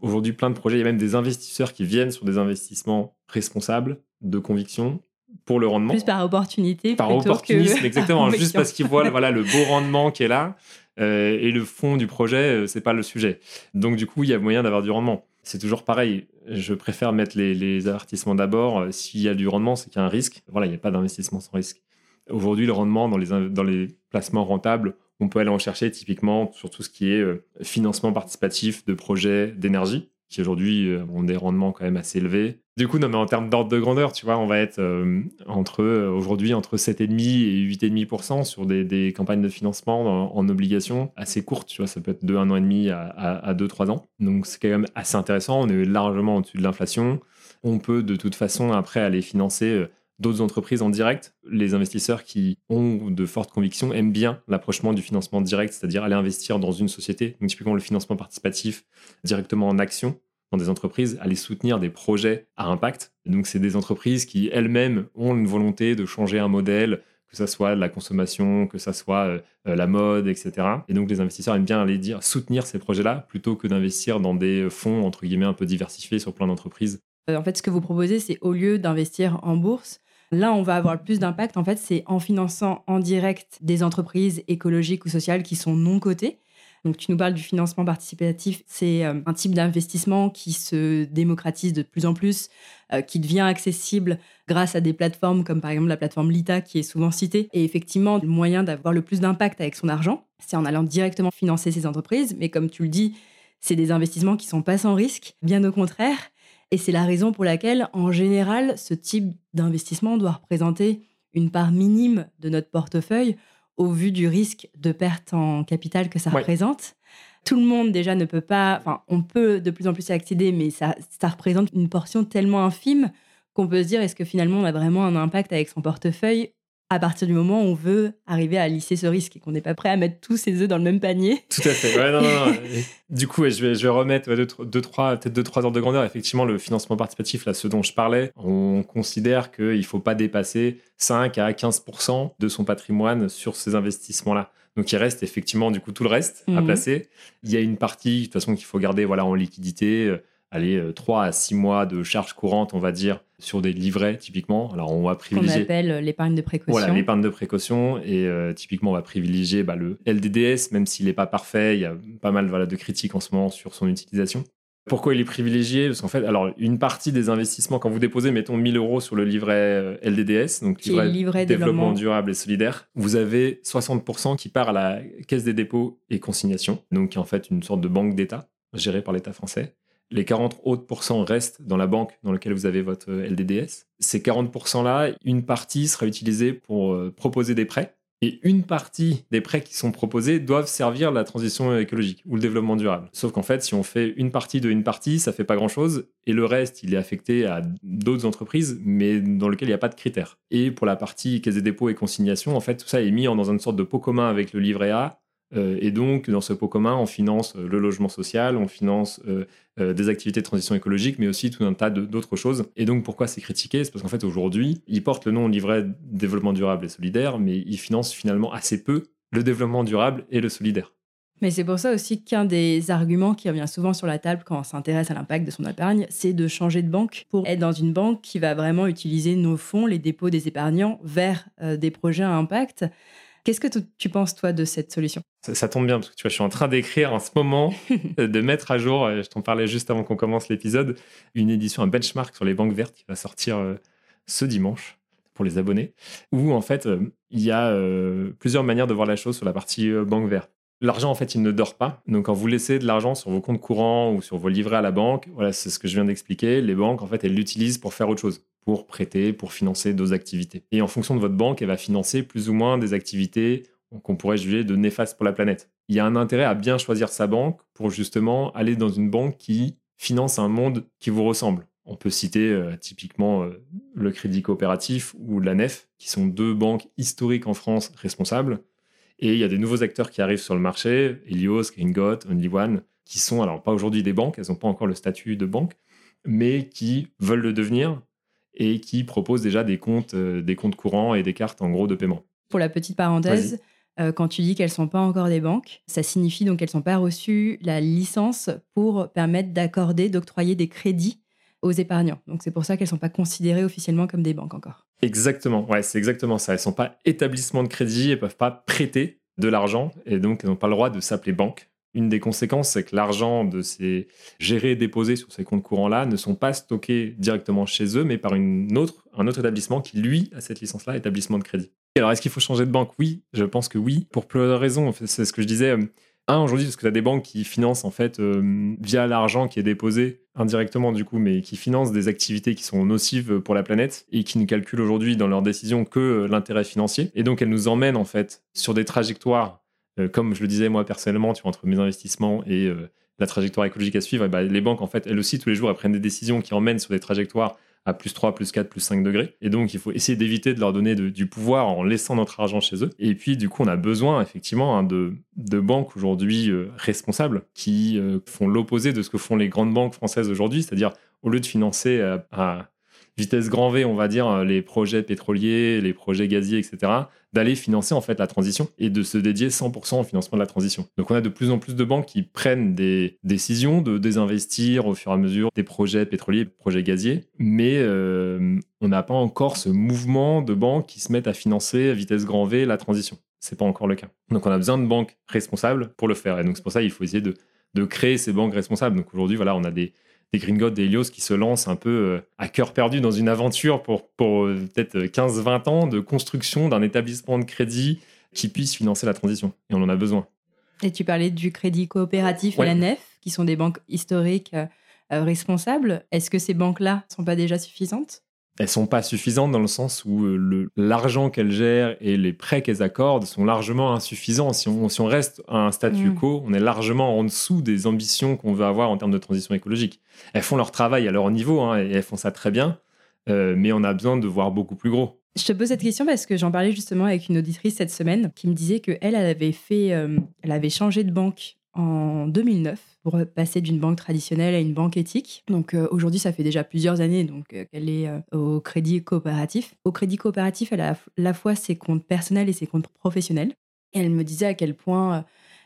aujourd'hui plein de projets, il y a même des investisseurs qui viennent sur des investissements responsables, de conviction, pour le rendement. Plus par opportunité par opportunisme, que <laughs> exactement, par juste parce qu'ils voient <laughs> voilà, le beau rendement qui est là euh, et le fond du projet, euh, c'est pas le sujet. Donc du coup, il y a moyen d'avoir du rendement. C'est toujours pareil. Je préfère mettre les, les avertissements d'abord. Euh, S'il y a du rendement, c'est qu'il y a un risque. Voilà, il n'y a pas d'investissement sans risque. Aujourd'hui, le rendement dans les, dans les placements rentables, on peut aller en chercher typiquement sur tout ce qui est euh, financement participatif de projets d'énergie, qui aujourd'hui euh, ont des rendements quand même assez élevés. Du coup, non, mais en termes d'ordre de grandeur, tu vois, on va être euh, entre euh, aujourd'hui entre 7,5 et 8,5% sur des, campagnes de financement en, obligations assez courtes, tu vois, ça peut être de 1 an et demi à 2-3 ans. Donc c'est quand même assez intéressant, on est largement au-dessus de l'inflation. On peut de toute façon après aller financer euh, d'autres entreprises en direct. Les investisseurs qui ont de fortes convictions aiment bien l'approchement du financement direct, c'est-à-dire aller investir dans une société, donc typiquement le financement participatif directement en action des entreprises, aller soutenir des projets à impact. Donc c'est des entreprises qui elles-mêmes ont une volonté de changer un modèle, que ça soit la consommation, que ça soit euh, euh, la mode, etc. Et donc les investisseurs aiment bien aller dire soutenir ces projets-là plutôt que d'investir dans des fonds entre guillemets un peu diversifiés sur plein d'entreprises. Euh, En fait, ce que vous proposez, c'est au lieu d'investir en bourse, là, on va avoir le plus d'impact. En fait, c'est en finançant en direct des entreprises écologiques ou sociales qui sont non cotées. Donc tu nous parles du financement participatif, c'est euh, un type d'investissement qui se démocratise de plus en plus, euh, qui devient accessible grâce à des plateformes comme par exemple la plateforme Lita qui est souvent citée. Et effectivement, le moyen d'avoir le plus d'impact avec son argent, c'est en allant directement financer ces entreprises. Mais comme tu le dis, c'est des investissements qui sont pas sans risque, bien au contraire. Et c'est la raison pour laquelle, en général, ce type d'investissement doit représenter une part minime de notre portefeuille au vu du risque de perte en capital que ça représente. Tout le monde déjà ne peut pas, enfin, on peut de plus en plus y accéder, mais ça, ça représente une portion tellement infime qu'on peut se dire est-ce que finalement on a vraiment un impact avec son portefeuille à partir du moment où on veut arriver à lisser ce risque et qu'on n'est pas prêt à mettre tous ses œufs dans le même panier. Tout à fait. Ouais, non, non, <laughs> du coup, je, vais, je vais remettre deux, trois, peut-être deux, trois ordres de grandeur. Effectivement, le financement participatif, là, ce dont je parlais, on considère qu'il ne faut pas dépasser 5 à 15 de son patrimoine sur ces investissements-là. Donc il reste effectivement du coup tout le reste à mhm. placer. Il y a une partie de toute façon qu'il faut garder voilà en liquidité euh, allez, 3 euh, à 6 mois de charges courantes, on va dire, sur des livrets, typiquement. Alors, on va privilégier. Qu'on appelle euh, l'épargne de précaution. Voilà, l'épargne de précaution. Et euh, typiquement, on va privilégier bah, le LDDS, même s'il n'est pas parfait. Il y a pas mal voilà, de critiques en ce moment sur son utilisation. Pourquoi il est privilégié? Parce qu'en fait, alors, une partie des investissements, quand vous déposez, mettons 1000 euros sur le livret LDDS, donc livret, livret développement, durable et solidaire, vous avez 60% qui part à la caisse des dépôts et consignations, donc qui est en fait une sorte de banque d'État gérée par l'État français les 40 autres pourcents restent dans la banque dans laquelle vous avez votre euh, LDDS. Ces 40%-là, une partie sera utilisée pour euh, proposer des prêts. Et une partie des prêts qui sont proposés doivent servir la transition écologique ou le développement durable. Sauf qu'en fait, si on fait une partie de une partie, ça fait pas grand-chose. Et le reste, il est affecté à d'autres entreprises, mais dans lequel il n'y a pas de critères. Et pour la partie caisse des dépôts et consignations, en fait, tout ça est mis dans une sorte de pot commun avec le livret A et donc, dans ce pot commun, on finance euh, le logement social, on finance euh, des activités de transition écologique, mais aussi tout un tas d'autres choses. Et donc, pourquoi c'est critiqué? C'est parce qu'en fait, aujourd'hui, ils portent le nom livret développement durable et solidaire, mais ils financent finalement assez peu le développement durable et le solidaire. Mais c'est pour ça aussi qu'un des arguments qui revient souvent sur la table quand on s'intéresse à l'impact de son épargne, c'est de changer de banque pour être dans une banque qui va vraiment utiliser nos fonds, les dépôts des épargnants, vers des projets à impact. Qu'est-ce que tu penses, toi, de cette solution? Ça, tombe bien, parce que tu vois, je suis en train d'écrire en ce moment, <laughs> euh, de mettre à jour, euh, je t'en parlais juste avant qu'on commence l'épisode, une édition, un benchmark sur les banques vertes qui va sortir euh, ce dimanche pour les abonnés, où en fait, il y a plusieurs manières de voir la chose sur la partie banque verte. L'argent, en fait, il ne dort pas. Donc, quand vous laissez de l'argent sur vos comptes courants ou sur vos livrets à la banque, voilà, c'est ce que je viens d'expliquer. Les banques, en fait, elles l'utilisent pour faire autre chose pour prêter, pour financer d'autres activités. Et en fonction de votre banque, elle va financer plus ou moins des activités qu'on pourrait juger de néfastes pour la planète. Il y a un intérêt à bien choisir sa banque pour justement aller dans une banque qui finance un monde qui vous ressemble. On peut citer euh, typiquement euh, le Crédit Coopératif ou la NEF, qui sont deux banques historiques en France responsables. Et il y a des nouveaux acteurs qui arrivent sur le marché, Helios, Gringot, Only One, qui sont alors pas aujourd'hui des banques, elles n'ont pas encore le statut de banque, mais qui veulent le devenir et qui propose déjà des comptes, euh, des comptes courants et des cartes en gros de paiement. Pour la petite parenthèse, euh, quand tu dis qu'elles ne sont pas encore des banques, ça signifie donc qu'elles n'ont pas reçu la licence pour permettre d'accorder, d'octroyer des crédits aux épargnants. Donc c'est pour ça qu'elles ne sont pas considérées officiellement comme des banques encore. Exactement, ouais, c'est exactement ça. Elles ne sont pas établissements de crédit, elles ne peuvent pas prêter de l'argent et donc elles n'ont pas le droit de s'appeler banque. Une des conséquences, c'est que l'argent de ces gérés déposés sur ces comptes courants-là ne sont pas stockés directement chez eux, mais par une autre, un autre établissement qui, lui, a cette licence-là, établissement de crédit. Alors, est-ce qu'il faut changer de banque? Oui, je pense que oui, pour plusieurs raisons. C'est ce que je disais. Euh, un, aujourd'hui, parce que tu as des banques qui financent, en fait, euh, via l'argent qui est déposé indirectement, du coup, mais qui financent des activités qui sont nocives pour la planète et qui ne calculent aujourd'hui dans leurs décisions que l'intérêt financier. Et donc, elles nous emmènent, en fait, sur des trajectoires comme je le disais moi personnellement, tu vois, entre mes investissements et euh, la trajectoire écologique à suivre, bah, les banques, en fait, elles aussi, tous les jours, elles prennent des décisions qui emmènent sur des trajectoires à plus 3, plus 4, plus 5 degrés. Et donc, il faut essayer d'éviter de leur donner du pouvoir en laissant notre argent chez eux. Et puis, du coup, on a besoin, effectivement, hein, de, banques aujourd'hui euh, responsables qui font l'opposé de ce que font les grandes banques françaises aujourd'hui. C'est-à-dire, au lieu de financer à vitesse grand V, on va dire, euh, les projets pétroliers, les projets gaziers, etc., d'aller financer en fait la transition et de se dédier 100% au financement de la transition. Donc on a de plus en plus de banques qui prennent des décisions de désinvestir au fur et à mesure des projets pétroliers, projets gaziers, mais euh, on n'a pas encore ce mouvement de banques qui se mettent à financer à vitesse grand V la transition. C'est pas encore le cas. Donc on a besoin de banques responsables pour le faire. Et donc c'est pour ça qu'il faut essayer de créer ces banques responsables. Donc aujourd'hui, voilà, on a des, des Gringotts, des Helios qui se lancent un peu euh, à cœur perdu dans une aventure pour, pour euh, peut-être 15-20 ans de construction d'un établissement de crédit qui puisse financer la transition. Et on en a besoin. Et tu parlais du crédit coopératif Ouais. et la NEF, qui sont des banques historiques euh, euh, responsables. Est-ce que ces banques-là sont pas déjà suffisantes? Elles sont pas suffisantes dans le sens où euh, l'argent qu'elles gèrent et les prêts qu'elles accordent sont largement insuffisants. Si on, si on reste à un statu Mm. quo, on est largement en dessous des ambitions qu'on veut avoir en termes de transition écologique. Elles font leur travail à leur niveau hein, et elles font ça très bien, euh, mais on a besoin de voir beaucoup plus gros. Je te pose cette question parce que j'en parlais justement avec une auditrice cette semaine qui me disait que elle, elle avait fait, euh, elle avait changé de banque en 2009 pour passer d'une banque traditionnelle à une banque éthique. Donc euh, aujourd'hui, ça fait déjà plusieurs années donc euh, qu'elle est euh, au crédit coopératif. Au crédit coopératif, elle a à la fois ses comptes personnels et ses comptes professionnels. Et elle me disait à quel point euh,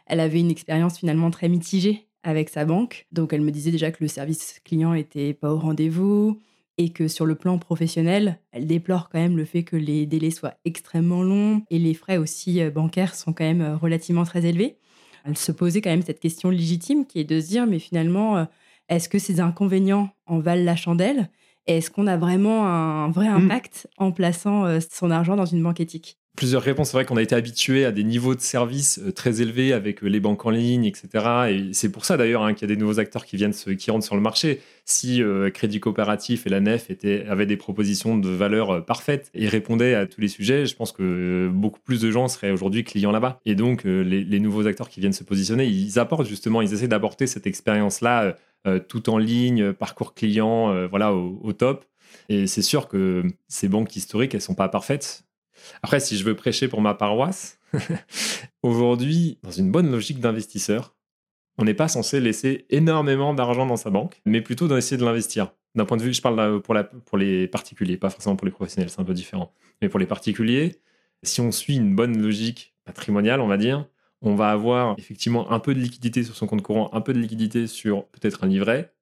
elle avait une expérience finalement très mitigée avec sa banque. Donc elle me disait déjà que le service client était pas au rendez-vous, et que sur le plan professionnel, elle déplore quand même le fait que les délais soient extrêmement longs et les frais aussi euh, bancaires sont quand même euh, relativement très élevés. Elle se posait quand même cette question légitime qui est de se dire mais finalement, euh, est-ce que ces inconvénients en valent la chandelle? Est-ce qu'on a vraiment un vrai impact en plaçant euh, son argent dans une banque éthique? Plusieurs réponses. C'est vrai qu'on a été habitué à des niveaux de service euh, très élevés avec euh, les banques en ligne, etc. Et c'est pour ça d'ailleurs hein, qu'il y a des nouveaux acteurs qui viennent, qui rentrent sur le marché. Si euh, Crédit Coopératif et la NEF avaient des propositions de valeur parfaites et répondaient à tous les sujets, je pense que beaucoup plus de gens seraient aujourd'hui clients là-bas. Et donc les, nouveaux acteurs qui viennent se positionner, ils apportent justement, ils essaient d'apporter cette expérience-là tout en ligne, parcours client, voilà, au, au top. Et c'est sûr que ces banques historiques, elles sont pas parfaites. Après, si je veux prêcher pour ma paroisse, <laughs> aujourd'hui, dans une bonne logique d'investisseur, on n'est pas censé laisser énormément d'argent dans sa banque, mais plutôt d'essayer de l'investir. D'un point de vue, je parle là pour, la- pour les particuliers, pas forcément pour les professionnels, c'est un peu différent. Mais pour les particuliers, si on suit une bonne logique patrimoniale, on va dire, on va avoir effectivement un peu de liquidité sur son compte courant, un peu de liquidité sur peut-être un livret,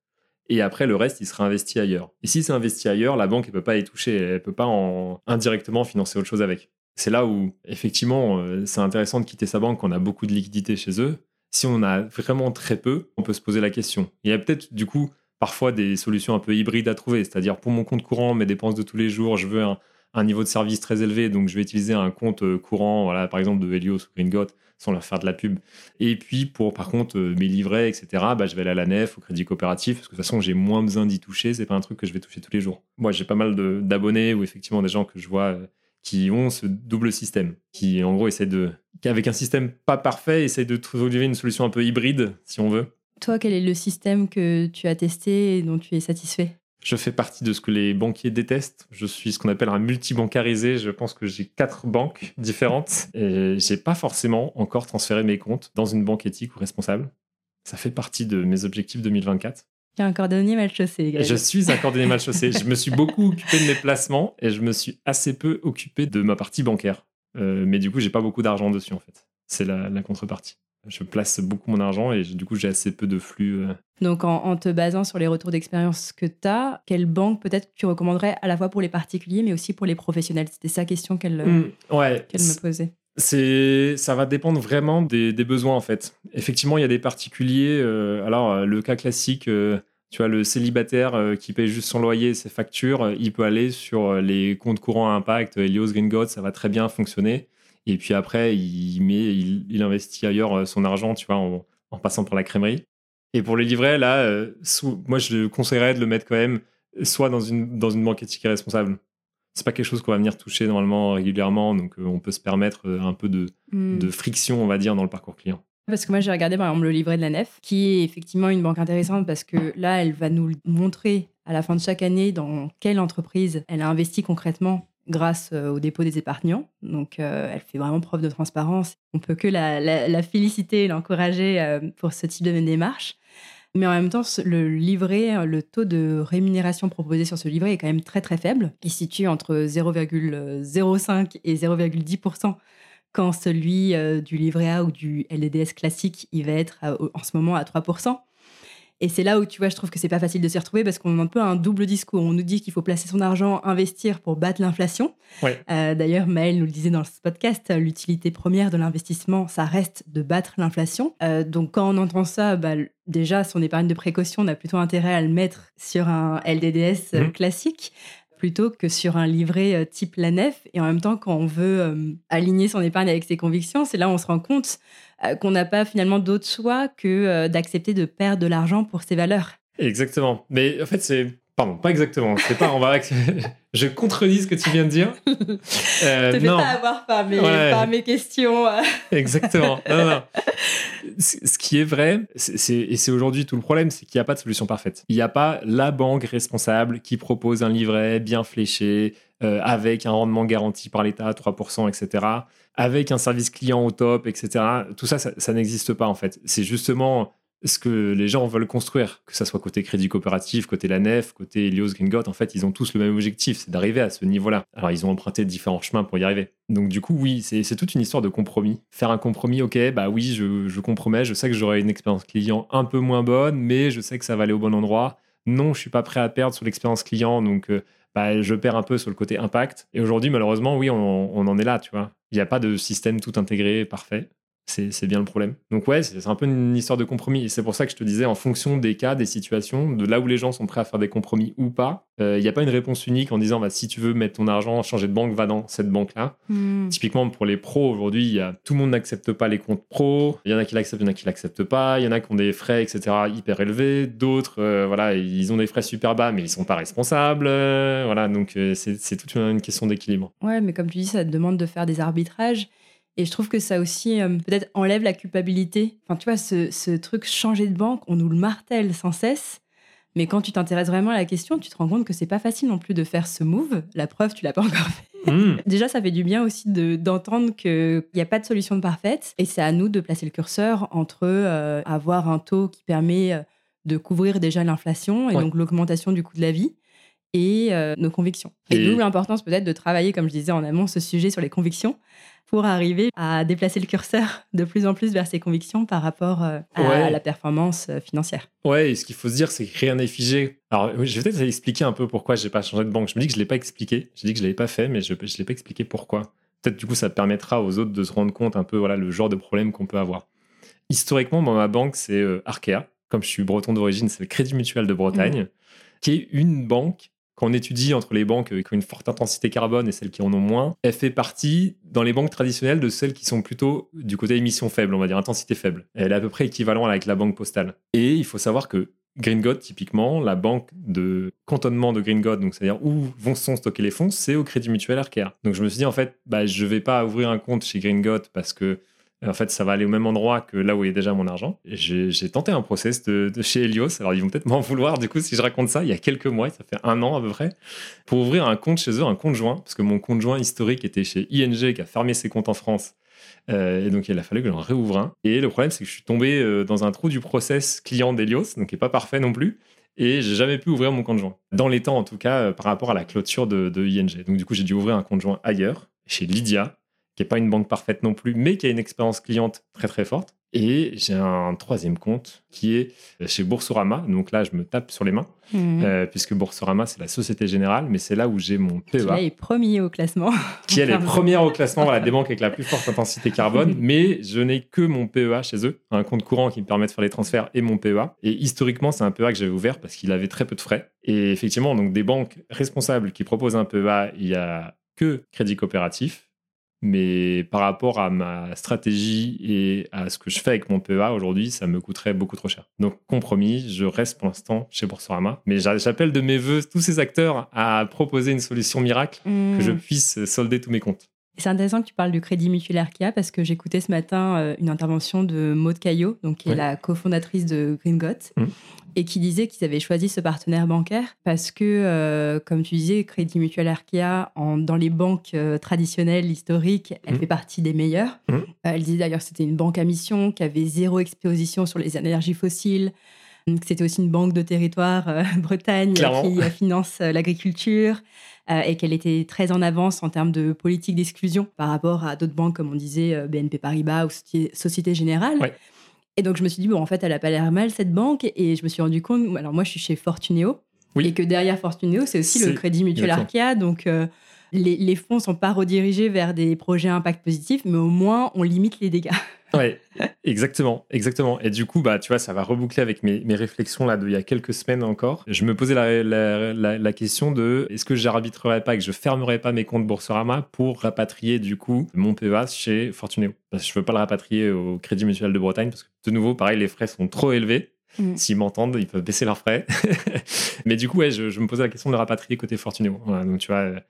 et après le reste, il sera investi ailleurs. Et si c'est investi ailleurs, la banque ne peut pas y toucher, elle peut pas en, indirectement financer autre chose avec. C'est là où, effectivement, euh, c'est intéressant de quitter sa banque quand on a beaucoup de liquidité chez eux. Si on a vraiment très peu, on peut se poser la question. Il y a peut-être, du coup, parfois des solutions un peu hybrides à trouver. C'est-à-dire, pour mon compte courant, mes dépenses de tous les jours, je veux un, un niveau de service très élevé, donc je vais utiliser un compte euh, courant, voilà, par exemple de Helios ou Gringot, sans leur faire de la pub. Et puis, pour par contre euh, mes livrets, etc., bah, je vais aller à la nef, au crédit coopératif, parce que de toute façon, j'ai moins besoin d'y toucher. C'est pas un truc que je vais toucher tous les jours. Moi, j'ai pas mal d'abonnés ou effectivement des gens que je vois euh, qui ont ce double système, qui en gros essaient de, qui avec un système pas parfait, essayent de trouver une solution un peu hybride, si on veut. Toi, quel est le système que tu as testé et dont tu es satisfait? Je fais partie de ce que les banquiers détestent. Je suis ce qu'on appelle un multibancarisé. Je pense que j'ai quatre banques différentes et j'ai pas forcément encore transféré mes comptes dans une banque éthique ou responsable. Ça fait partie de mes objectifs 2024. Tu es un cordonnier mal chaussé, Greg. je suis un cordonnier mal chaussé. Je me suis beaucoup occupé de mes placements et je me suis assez peu occupé de ma partie bancaire. Euh, mais du coup, j'ai pas beaucoup d'argent dessus en fait. C'est la, la contrepartie. Je place beaucoup mon argent et du coup, j'ai assez peu de flux. euh. Donc, en, en te basant sur les retours d'expérience que tu as, quelle banque peut-être tu recommanderais à la fois pour les particuliers, mais aussi pour les professionnels? C'était sa question qu'elle Mm, ouais. qu'elle me posait. C'est, ça va dépendre vraiment des, des besoins en fait. Effectivement, il y a des particuliers. euh, alors, euh, le cas classique, euh, tu vois, le célibataire euh, qui paye juste son loyer, et ses factures, euh, il peut aller sur euh, les comptes courants à impact, Helios, Gringot, ça va très bien fonctionner. Et puis après, il met, il, il investit ailleurs euh, son argent, tu vois, en, en passant par la crèmerie. Et pour les livrets, là, euh, sous- moi, je conseillerais de le mettre quand même soit dans une, dans une banque éthique et responsable. C'est pas quelque chose qu'on va venir toucher normalement régulièrement, donc euh, on peut se permettre un peu de, Hmm. de friction, on va dire, dans le parcours client. Parce que moi, j'ai regardé par exemple le livret de la Nef, qui est effectivement une banque intéressante parce que là, elle va nous montrer à la fin de chaque année dans quelle entreprise elle a investi concrètement grâce euh, au dépôt des épargnants. Donc, euh, elle fait vraiment preuve de transparence. On peut que la, féliciter et l'encourager euh, pour ce type de démarche. Mais en même temps, le livret, le taux de rémunération proposé sur ce livret est quand même très très faible. Il situe entre 0,05 et 0,10 quand celui du livret A ou du LDDS classique, il va être en ce moment à 3%. Et c'est là où tu vois, je trouve que c'est pas facile de s'y retrouver parce qu'on a un peu un double discours. On nous dit qu'il faut placer son argent, investir pour battre l'inflation. Ouais. Euh, D'ailleurs, Maël nous le disait dans ce podcast, l'utilité première de l'investissement, ça reste de battre l'inflation. Euh, donc quand on entend ça, bah, déjà, son épargne de précaution, on a plutôt intérêt à le mettre sur un LDDS euh, Mhm. classique plutôt que sur un livret type la nef. Et en même temps, quand on veut euh, aligner son épargne avec ses convictions, c'est là où on se rend compte qu'on n'a pas finalement d'autre choix que euh, d'accepter de perdre de l'argent pour ses valeurs. Exactement. Mais en fait, c'est. Pardon, pas exactement. C'est pas. On va. <laughs> Je contredis ce que tu viens de dire. <laughs> Euh, Je te fais non. pas avoir par mes, Ouais. par mes questions. <laughs> Exactement. Non, Ce qui est vrai, c'est- et c'est aujourd'hui tout le problème, c'est qu'il n'y a pas de solution parfaite. Il n'y a pas la banque responsable qui propose un livret bien fléché, euh, avec un rendement garanti par l'État, 3%, etc., avec un service client au top, etc. Tout ça, ça, ça n'existe pas en fait. C'est justement ce que les gens veulent construire, que ça soit côté crédit coopératif, côté la nef, côté Helios Gringot, en fait, ils ont tous le même objectif, c'est d'arriver à ce niveau-là. Alors, ils ont emprunté différents chemins pour y arriver. Donc, du coup, oui, c'est c'est toute une histoire de compromis. Faire un compromis, ok, bah oui, je, je compromets, je sais que j'aurai une expérience client un peu moins bonne, mais je sais que ça va aller au bon endroit. Non, je suis pas prêt à perdre sur l'expérience client, donc euh, bah, je perds un peu sur le côté impact. Et aujourd'hui, malheureusement, oui, on, on en est là, tu vois. Il n'y a pas de système tout intégré, parfait. C'est bien le problème. Donc ouais, c'est un peu une histoire de compromis. Et c'est pour ça que je te disais, en fonction des cas, des situations, de là où les gens sont prêts à faire des compromis ou pas, euh, il n'y a pas une réponse unique en disant, bah, si tu veux mettre ton argent, changer de banque, va dans cette banque-là. Typiquement, pour les pros, aujourd'hui, tout le monde n'accepte pas les comptes pros. Il y en a qui l'acceptent, il y en a qui l'acceptent pas. Il y en a qui ont des frais, etc., hyper élevés. D'autres, euh, voilà, ils ont des frais super bas, mais ils sont pas responsables. Euh, voilà, donc euh, c'est c'est toute une, une question d'équilibre. Ouais, mais comme tu dis, ça te demande de faire des arbitrages. Et je trouve que ça aussi, euh, peut-être, enlève la culpabilité. Enfin, tu vois, ce, ce truc changer de banque, on nous le martèle sans cesse. Mais quand tu t'intéresses vraiment à la question, tu te rends compte que c'est pas facile non plus de faire ce move. La preuve, tu l'as pas encore fait. <laughs> Hmm. <laughs> Déjà, ça fait du bien aussi de- d'entendre qu'il n'y a pas de solution parfaite. Et c'est à nous de placer le curseur entre euh, avoir un taux qui permet euh, de couvrir déjà l'inflation et Ouais. donc l'augmentation du coût de la vie et euh, nos convictions. Et, Et- d'où l'importance peut-être de travailler, comme je disais en amont, ce sujet sur les convictions pour arriver à déplacer le curseur de plus en plus vers ses convictions par rapport euh, à Ouais. la performance euh, financière. Ouais, et ce qu'il faut se dire, c'est que rien n'est figé. Alors, je vais peut-être expliquer un peu pourquoi j'ai pas changé de banque. Je me dis que je l'ai pas expliqué. J'ai dit que je l'avais pas fait, mais je ne l'ai pas expliqué pourquoi. Peut-être du coup, ça permettra aux autres de se rendre compte un peu, voilà, le genre de problème qu'on peut avoir. Historiquement, dans ma banque, c'est Arkea. Comme je suis breton d'origine, c'est le Crédit Mutuel de Bretagne, qui est une banque quand on étudie entre les banques qui ont une forte intensité carbone et celles qui en ont moins, elle fait partie, dans les banques traditionnelles, de celles qui sont plutôt du côté émission faible, on va dire intensité faible. Elle est à peu près équivalente avec la banque postale. Et il faut savoir que Green God, typiquement, la banque de cantonnement de Green God, donc c'est-à-dire où vont sont stocker les fonds, c'est au Crédit Mutuel Arkea. Donc je me suis dit, en fait, bah, je vais pas ouvrir un compte chez Green God parce que en fait, ça va aller au même endroit que là où est déjà mon argent. J'ai tenté un process de, chez Helios. Alors, ils vont peut-être m'en vouloir, du coup, si je raconte ça, il y a quelques mois, ça fait un an à peu près, pour ouvrir un compte chez eux, un compte joint, parce que mon compte joint historique était chez ING, qui a fermé ses comptes en France. Euh, et donc, il a fallu que j'en réouvre un. Et le problème, c'est que je suis tombé euh, dans un trou du process client d'Helios, donc qui n'est pas parfait non plus. Et j'ai jamais pu ouvrir mon compte joint. Dans les temps, en tout cas, euh, par rapport à la clôture de ING. Donc, du coup, j'ai dû ouvrir un compte joint ailleurs, chez Lydia, qui n'est pas une banque parfaite non plus, mais qui a une expérience cliente très très forte. Et j'ai un troisième compte qui est chez Boursorama. Donc là, je me tape sur les mains, Mmh. euh, puisque Boursorama, c'est la Société Générale, mais c'est là où j'ai mon Qui là PEA, est premier au classement. <laughs> qui est les premières au classement voilà, des banques avec la plus forte intensité carbone. <laughs> mais je n'ai que mon PEA chez eux, un compte courant qui me permet de faire les transferts et mon PEA. Et historiquement, c'est un PEA que j'avais ouvert parce qu'il avait très peu de frais. Et effectivement, donc des banques responsables qui proposent un PEA, il y a que Crédit Coopératif. Mais par rapport à ma stratégie et à ce que je fais avec mon PEA aujourd'hui, ça me coûterait beaucoup trop cher. Donc, compromis, je reste pour l'instant chez Boursorama. Mais j'a- j'appelle de mes voeux tous ces acteurs à proposer une solution miracle que je Mmh. puisse solder tous mes comptes. C'est intéressant que tu parles du Crédit Mutuel Arkea parce que j'écoutais ce matin euh, une intervention de Maud Caillot, donc qui est la cofondatrice de Green Got, Mhm. Et qui disait qu'ils avaient choisi ce partenaire bancaire parce que, euh, comme tu disais, Crédit Mutuel Arkea, en- dans les banques euh, traditionnelles, historiques, elle Mhm. fait partie des meilleures. Mhm. Euh, elle disait d'ailleurs que c'était une banque à mission, qui avait zéro exposition sur les énergies fossiles. que C'était aussi une banque de territoire <laughs> Bretagne Clairement. qui finance l'agriculture et qu'elle était très en avance en termes de politique d'exclusion par rapport à d'autres banques comme on disait BNP Paribas ou Société- Société Générale. Ouais. Et donc je me suis dit, bon, en fait, elle a pas l'air mal cette banque. Et je me suis rendu compte, alors moi je suis chez Fortuneo. Oui. Et que derrière Fortuneo, c'est aussi le Crédit Mutuel. Arkea. Donc euh, les, les fonds sont pas redirigés vers des projets à impact positif, mais au moins on limite les dégâts. <laughs> Ouais, exactement, exactement. Et du coup, bah, tu vois, ça va reboucler avec mes, mes réflexions là d'il y a quelques semaines encore. Je me posais la, la, la, la question de est-ce que j'arbitrerais pas et que je fermerais pas mes comptes Boursorama pour rapatrier du coup mon PEA chez Fortuneo? Parce que je veux pas le rapatrier au Crédit Mutuel de Bretagne parce que de nouveau, pareil, les frais sont trop élevés. Mm. S'ils m'entendent, ils peuvent baisser leurs frais. <laughs> Mais du coup, ouais, je, je me posais la question de le rapatrier côté Fortuneo. Voilà, donc tu vois, euh,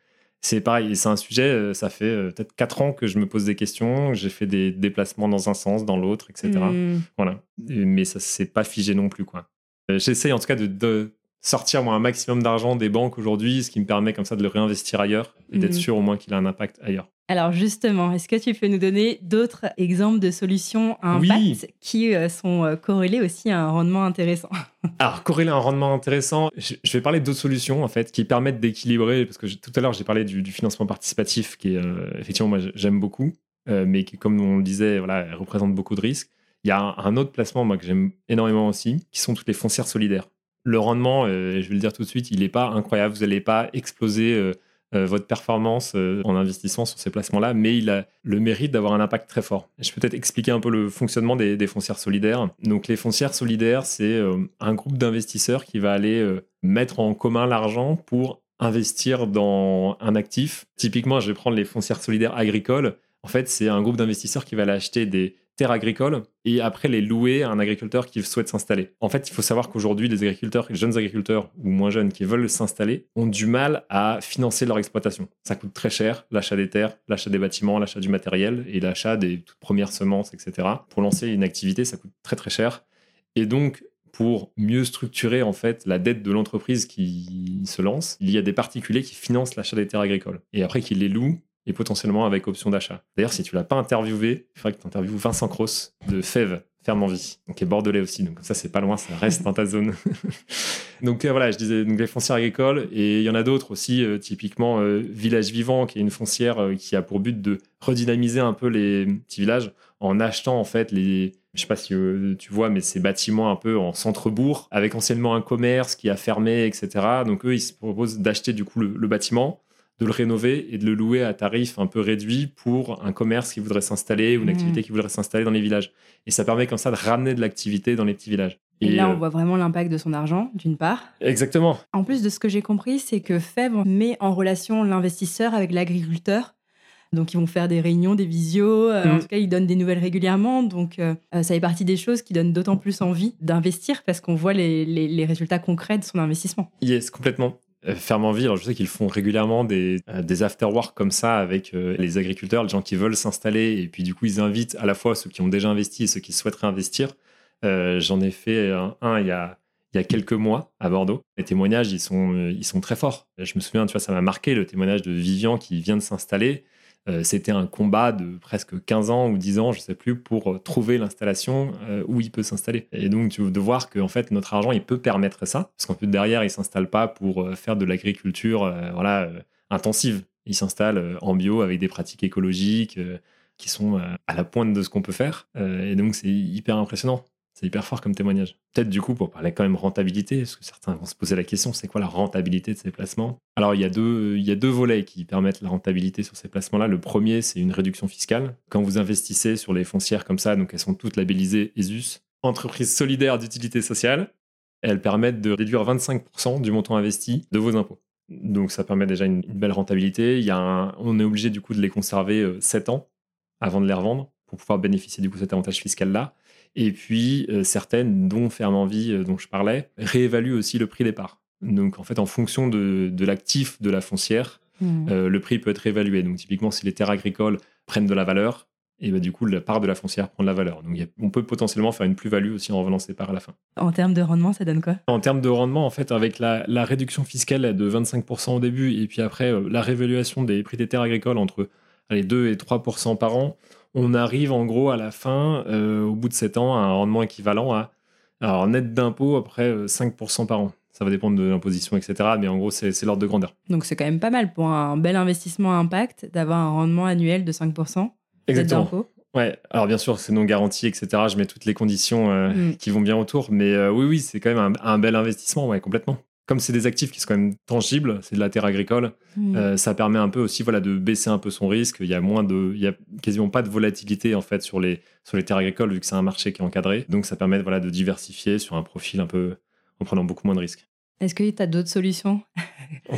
c'est pareil, c'est un sujet, euh, ça fait euh, peut-être 4 ans que je me pose des questions, j'ai fait des déplacements dans un sens, dans l'autre, etc. Hmm. Voilà. Mais ça s'est pas figé non plus, quoi. Euh, J'essaye en tout cas de, de sortir moi un maximum d'argent des banques aujourd'hui, ce qui me permet comme ça de le réinvestir ailleurs et d'être Mhm. sûr au moins qu'il a un impact ailleurs. Alors justement, est-ce que tu peux nous donner d'autres exemples de solutions à Oui. impact qui euh, sont euh, corrélées aussi à un rendement intéressant? <laughs> Alors, corréler un rendement intéressant, je vais parler d'autres solutions en fait qui permettent d'équilibrer, parce que tout à l'heure j'ai parlé du, du financement participatif qui est euh, effectivement moi j'aime beaucoup, euh, mais qui comme on le disait, voilà, représente beaucoup de risques. Il y a un, un autre placement moi, que j'aime énormément aussi, qui sont toutes les foncières solidaires. Le rendement, euh, je vais le dire tout de suite, il n'est pas incroyable, vous n'allez pas exploser votre performance euh, en investissant sur ces placements-là, mais il a le mérite d'avoir un impact très fort. Je peux peut-être expliquer un peu le fonctionnement des, des foncières solidaires. Donc les foncières solidaires, c'est euh, un groupe d'investisseurs qui va aller euh, mettre en commun l'argent pour investir dans un actif. Typiquement, je vais prendre les foncières solidaires agricoles. En fait, c'est un groupe d'investisseurs qui va aller acheter des terres agricoles et après les louer à un agriculteur qui souhaite s'installer. En fait, il faut savoir qu'aujourd'hui, les agriculteurs, les jeunes agriculteurs ou moins jeunes qui veulent s'installer ont du mal à financer leur exploitation. Ça coûte très cher, l'achat des terres, l'achat des bâtiments, l'achat du matériel et l'achat des toutes premières semences, etc. Pour lancer une activité, ça coûte très très cher. Et donc, pour mieux structurer en fait la dette de l'entreprise qui se lance, il y a des particuliers qui financent l'achat des terres agricoles et après qui les louent et potentiellement avec option d'achat. D'ailleurs, si tu l'as pas interviewé, il faudrait que tu interviewes Vincent Cross de Fève, Ferme en Vie, qui est bordelais aussi. Donc ça, c'est pas loin, ça reste dans ta zone. <laughs> donc euh, voilà, je disais donc les foncières agricoles et il y en a d'autres aussi, euh, typiquement euh, Village Vivant, qui est une foncière qui a pour but de redynamiser un peu les petits villages en achetant en fait les je sais pas si tu vois, mais ces bâtiments un peu en centre-bourg, avec anciennement un commerce qui a fermé, etc. Donc eux, ils se proposent d'acheter du coup le bâtiment, de le rénover et de le louer à tarif un peu réduit pour un commerce qui voudrait s'installer ou une Mhm. activité qui voudrait s'installer dans les villages. Et ça permet comme ça de ramener de l'activité dans les petits villages. Et, là, euh, on voit vraiment l'impact de son argent, d'une part. Exactement. En plus de ce que j'ai compris, c'est que Fèvre met en relation l'investisseur avec l'agriculteur. Donc, ils vont faire des réunions, des visios. euh, En Mhm. tout cas, ils donnent des nouvelles régulièrement. Donc, euh, euh, ça fait partie des choses qui donnent d'autant plus envie d'investir parce qu'on voit les, les- les résultats concrets de son investissement. Yes, complètement. Euh, Ferme en ville, alors je sais qu'ils font régulièrement des, euh, des after-work comme ça avec euh, les agriculteurs, les gens qui veulent s'installer, et puis du coup ils invitent à la fois ceux qui ont déjà investi et ceux qui souhaiteraient investir. J'en ai fait un, un il, y a, il y a quelques mois à Bordeaux. Les témoignages, ils sont, ils sont très forts. Je me souviens, tu vois, ça m'a marqué le témoignage de Vivian qui vient de s'installer. Euh, C'était un combat de presque 15 ans ou 10 ans, je sais plus, pour euh, trouver l'installation euh, où il peut s'installer. Et donc, tu- de voir que en fait, notre argent, il peut permettre ça, parce qu'en plus derrière, il s'installe pas pour faire de l'agriculture, voilà, intensive. Il s'installe en bio avec des pratiques écologiques qui sont à la pointe de ce qu'on peut faire. Et donc, c'est hyper impressionnant. C'est hyper fort comme témoignage. Peut-être du coup, pour parler quand même rentabilité, parce que certains vont se poser la question, c'est quoi la rentabilité de ces placements? Alors, il y, a deux, il y a deux volets qui permettent la rentabilité sur ces placements-là. Le premier, c'est une réduction fiscale. Quand vous investissez sur les foncières comme ça, donc elles sont toutes labellisées ESUS, entreprise solidaire d'utilité sociale, elles permettent de réduire 25% du montant investi de vos impôts. Donc ça permet déjà une, belle rentabilité. Il y a un- on est obligé du coup de les conserver euh, 7 ans avant de les revendre pour pouvoir bénéficier du coup de cet avantage fiscal-là. Et puis euh, certaines, dont Vie euh, dont je parlais, réévaluent aussi le prix des parts. Donc en fait en fonction de, de l'actif de la foncière, euh, le prix peut être réévalué. Donc typiquement si les terres agricoles prennent de la valeur, et ben, du coup la part de la foncière prend de la valeur. Donc a- on peut potentiellement faire une plus-value aussi en revenant ces parts à la fin. En termes de rendement, ça donne quoi? En termes de rendement, en fait, avec la, la réduction fiscale de 25% au début et puis après la réévaluation des prix des terres agricoles entre allez, 2 et 3% par an, on arrive en gros à la fin, euh, au bout de 7 ans, à un rendement équivalent à, alors net d'impôt, après euh, 5% par an. Ça va dépendre de l'imposition, etc. Mais en gros, c'est l'ordre de grandeur. Donc, c'est quand même pas mal pour un bel investissement à impact d'avoir un rendement annuel de 5% net Exactement. d'impôt. Ouais, alors bien sûr, c'est non garanti, etc. Je mets toutes les conditions euh, Mm. qui vont bien autour, mais euh, oui, oui, c'est quand même un, un bel investissement, ouais, complètement. Comme c'est des actifs qui sont quand même tangibles, c'est de la terre agricole, Mm. euh, ça permet un peu aussi voilà, de baisser un peu son risque. Il y a moins de, il y a quasiment pas de volatilité en fait sur les, sur les terres agricoles vu que c'est un marché qui est encadré. Donc ça permet voilà, de diversifier sur un profil un peu en prenant beaucoup moins de risques. Est-ce que tu as d'autres solutions?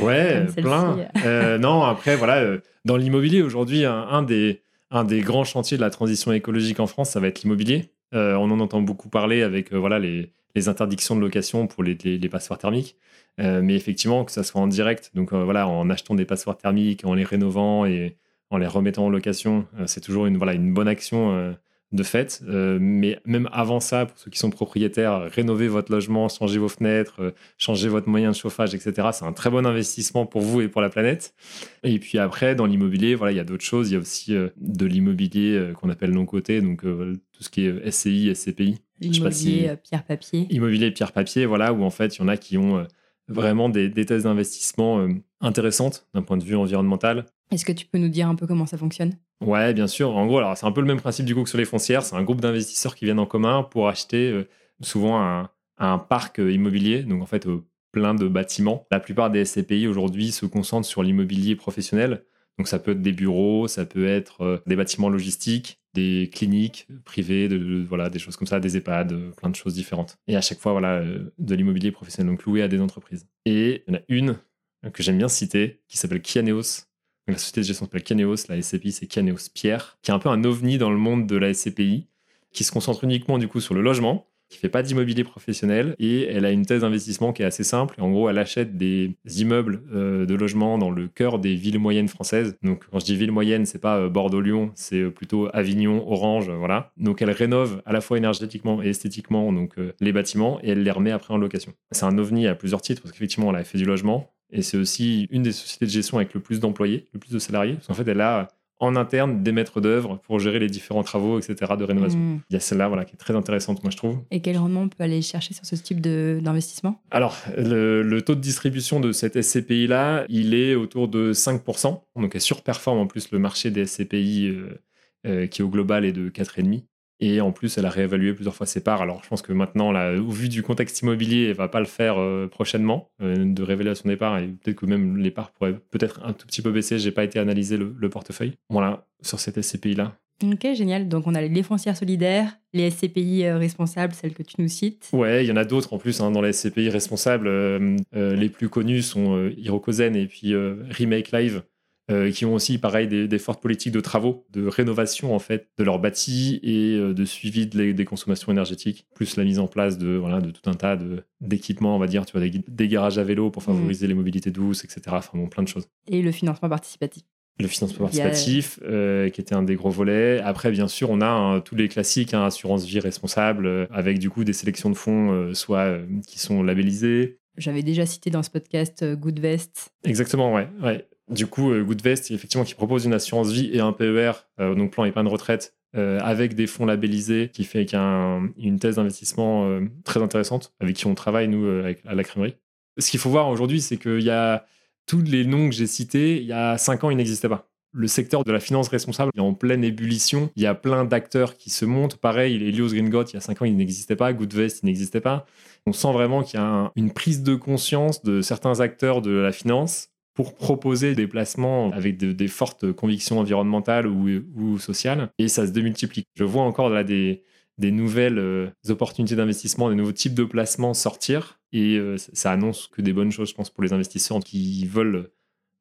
Ouais, <laughs> plein. Euh, non, après, voilà, euh, dans l'immobilier, aujourd'hui, un, un des, un des grands chantiers de la transition écologique en France, ça va être l'immobilier. Euh, on en entend beaucoup parler avec euh, voilà, les, interdictions de location pour les, les, passoires thermiques. Euh, mais effectivement, que ça soit en direct, donc voilà, en achetant des passoires thermiques, en les rénovant et en les remettant en location, c'est toujours une, voilà, une bonne action de fait. Mais même avant ça, pour ceux qui sont propriétaires, rénover votre logement, changer vos fenêtres, changer votre moyen de chauffage, etc. C'est un très bon investissement pour vous et pour la planète. Et puis après, dans l'immobilier, voilà, il y a d'autres choses. Il y a aussi de l'immobilier qu'on appelle non coté, donc tout ce qui est SCI, SCPI. Si- L'immobilier, euh, pierre-papier. Immobilier pierre-papier, voilà, où en fait, il y en a qui ont euh, vraiment des, des thèses d'investissement euh, intéressantes d'un point de vue environnemental. Est-ce que tu peux nous dire un peu comment ça fonctionne? Ouais, bien sûr. En gros, alors c'est un peu le même principe du coup que sur les foncières. C'est un groupe d'investisseurs qui viennent en commun pour acheter souvent un, un parc immobilier, donc en fait plein de bâtiments. La plupart des SCPI aujourd'hui se concentrent sur l'immobilier professionnel. Donc ça peut être des bureaux, ça peut être des bâtiments logistiques, des cliniques privées, de, voilà, des choses comme ça, des EHPAD, euh, plein de choses différentes. Et à chaque fois, voilà, euh, de l'immobilier professionnel, donc loué à des entreprises. Et il y en a une euh, que j'aime bien citer, qui s'appelle Kianeos. La société de gestion s'appelle Kianeos, la SCPI c'est Kianeos Pierre, qui est un peu un ovni dans le monde de la SCPI, qui se concentre uniquement du coup sur le logement, qui fait pas d'immobilier professionnel et elle a une thèse d'investissement qui est assez simple. En gros, elle achète des immeubles euh, de logement dans le cœur des villes moyennes françaises. Donc, quand je dis ville moyenne, c'est pas euh, Bordeaux-Lyon, c'est euh, plutôt Avignon, Orange, voilà. Donc, elle rénove à la fois énergétiquement et esthétiquement donc les bâtiments et elle les remet après en location. C'est un ovni à plusieurs titres parce qu'effectivement, elle a fait du logement et c'est aussi une des sociétés de gestion avec le plus d'employés, le plus de salariés. Parce qu'en fait, elle a en interne des maîtres d'œuvre pour gérer les différents travaux, etc. de rénovation. Mm. Il y a celle-là voilà, qui est très intéressante, moi je trouve. Et quel rendement on peut aller chercher sur ce type d'investissement? Alors, le, le taux de distribution de cette SCPI-là, il est autour de 5%. Donc, elle surperforme en plus le marché des SCPI euh, euh, qui au global est de 4,5%. Et en plus, elle a réévalué plusieurs fois ses parts. Alors, je pense que maintenant, là, au vu du contexte immobilier, elle va pas le faire euh, prochainement, euh, de révéler à son départ. Et peut-être que même les parts pourraient peut-être un tout petit peu baisser. J'ai pas été analyser le, le portefeuille. Voilà, sur cette SCPI-là. Ok, génial. Donc on a les foncières solidaires, les SCPI euh, responsables, celles que tu nous cites. Ouais, il y en a d'autres en plus hein, dans les SCPI responsables. euh, les plus connus sont Hirokozen et puis Remake Live, euh, qui ont aussi, pareil, des, des fortes politiques de travaux, de rénovation en fait de leurs bâtis et euh, de suivi de les- des consommations énergétiques, plus la mise en place de voilà de tout un tas de d'équipements, on va dire, tu vois, des, des garages à vélo pour favoriser les mobilités douces, etc. Enfin bon, plein de choses Et le financement participatif. le financement participatif, euh, qui était un des gros volets. Après, bien sûr, on a hein, tous les classiques, hein, assurance vie responsable, euh, avec du coup des sélections de fonds, euh, soit qui sont labellisés. J'avais déjà cité dans ce podcast Goodvest. Exactement, ouais. ouais. Du coup, euh, Goodvest, effectivement, qui propose une assurance vie et un PER, euh, donc plan épargne retraite, euh, avec des fonds labellisés, qui fait une thèse d'investissement très intéressante, avec qui on travaille, nous, à la crèmerie. Ce qu'il faut voir aujourd'hui, c'est qu'il y a tous les noms que j'ai cités, il y a cinq ans, ils n'existaient pas. Le secteur de la finance responsable est en pleine ébullition. Il y a plein d'acteurs qui se montent. Pareil, Helios Green God, il y a cinq ans, il n'existait pas. Goodvest, il n'existait pas. On sent vraiment qu'il y a un- une prise de conscience de certains acteurs de la finance pour proposer des placements avec de- des fortes convictions environnementales ou, ou sociales. Et ça se démultiplie. Je vois encore là des, des nouvelles euh, opportunités d'investissement, des nouveaux types de placements sortir. Et euh, ça, annonce que des bonnes choses, je pense, pour les investisseurs qui veulent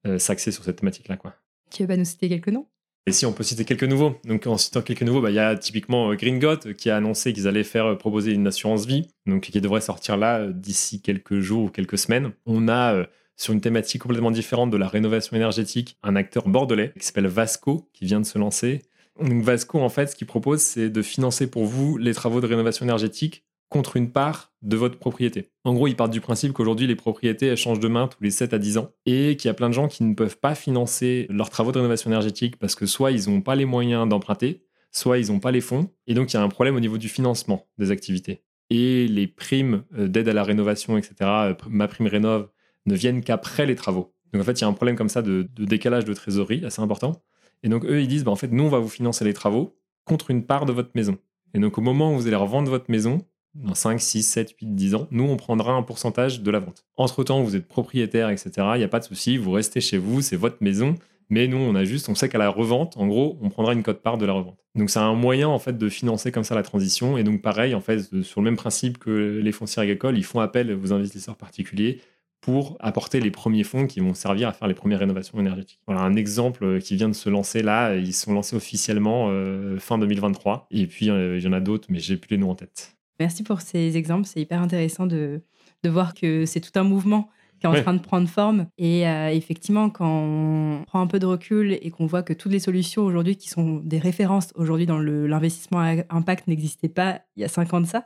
euh, s'axer sur cette thématique-là. quoi. Tu veux pas nous citer quelques noms? Et si on peut citer quelques nouveaux, donc en citant quelques nouveaux, bah, il y a typiquement euh, Green euh, qui a annoncé qu'ils allaient faire proposer une assurance vie, donc qui devrait sortir là d'ici quelques jours ou quelques semaines. On a sur une thématique complètement différente de la rénovation énergétique un acteur bordelais qui s'appelle Vasco qui vient de se lancer. Vasco en fait, ce qu'il propose, c'est de financer pour vous les travaux de rénovation énergétique contre une part de votre propriété. En gros, ils partent du principe qu'aujourd'hui, les propriétés, elles changent de main tous les 7 à 10 ans et qu'il y a plein de gens qui ne peuvent pas financer leurs travaux de rénovation énergétique parce que soit ils n'ont pas les moyens d'emprunter, soit ils n'ont pas les fonds. Et donc, il y a un problème au niveau du financement des activités. Et les primes euh, d'aide à la rénovation, etc., euh, ma prime rénov, ne viennent qu'après les travaux. Donc, en fait, il y a un problème comme ça de, décalage de trésorerie assez important. Et donc, eux, ils disent, bah, en fait, nous, on va vous financer les travaux contre une part de votre maison. Et donc, au moment où vous allez revendre votre maison, dans 5, 6, 7, 8, 10 ans, nous, on prendra un pourcentage de la vente. Entre-temps, vous êtes propriétaire, etc. Il n'y a pas de souci, vous restez chez vous, c'est votre maison. Mais nous, on a juste, on sait qu'à la revente, en gros, on prendra une cote-part de la revente. Donc, c'est un moyen, en fait, de financer comme ça la transition. Et donc, pareil, en fait, sur le même principe que les foncières agricoles, ils font appel aux investisseurs particuliers pour apporter les premiers fonds qui vont servir à faire les premières rénovations énergétiques. Voilà un exemple qui vient de se lancer là. Ils sont lancés officiellement euh, fin 2023. Et puis, euh, il y en a d'autres, mais j'ai plus les noms en tête. Merci pour ces exemples. C'est hyper intéressant de, de voir que c'est tout un mouvement qui est en train de prendre forme. Et euh, effectivement, quand on prend un peu de recul et qu'on voit que toutes les solutions aujourd'hui qui sont des références aujourd'hui dans l'investissement à impact n'existaient pas il y a cinq ans de ça,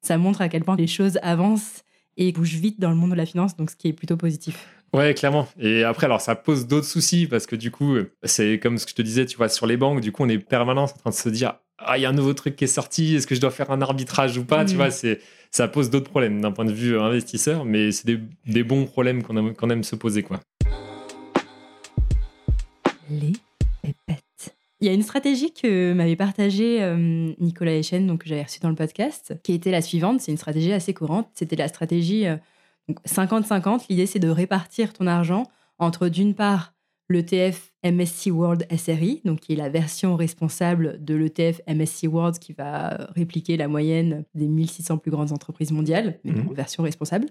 ça montre à quel point les choses avancent et bougent vite dans le monde de la finance, donc ce qui est plutôt positif. Ouais, clairement. Et après, alors ça pose d'autres soucis parce que du coup, c'est comme ce que je te disais, tu vois, sur les banques, du coup, on est permanent en train de se dire ah, il y a un nouveau truc qui est sorti, est-ce que je dois faire un arbitrage ou pas? Tu mm. vois, c'est ça pose d'autres problèmes d'un point de vue investisseur, mais c'est des, des, bons problèmes qu'on aime, aime, se poser, quoi. Les. Il y a une stratégie que m'avait partagée euh, Nicolas Echen, donc que j'avais reçu dans le podcast, qui était la suivante. C'est une stratégie assez courante. C'était la stratégie 50-50. Euh, L'idée, c'est de répartir ton argent entre d'une part l'ETF MSC World SRI, donc qui est la version responsable de l'ETF MSC World qui va répliquer la moyenne des 1600 plus grandes entreprises mondiales, mais mhm. en version responsable.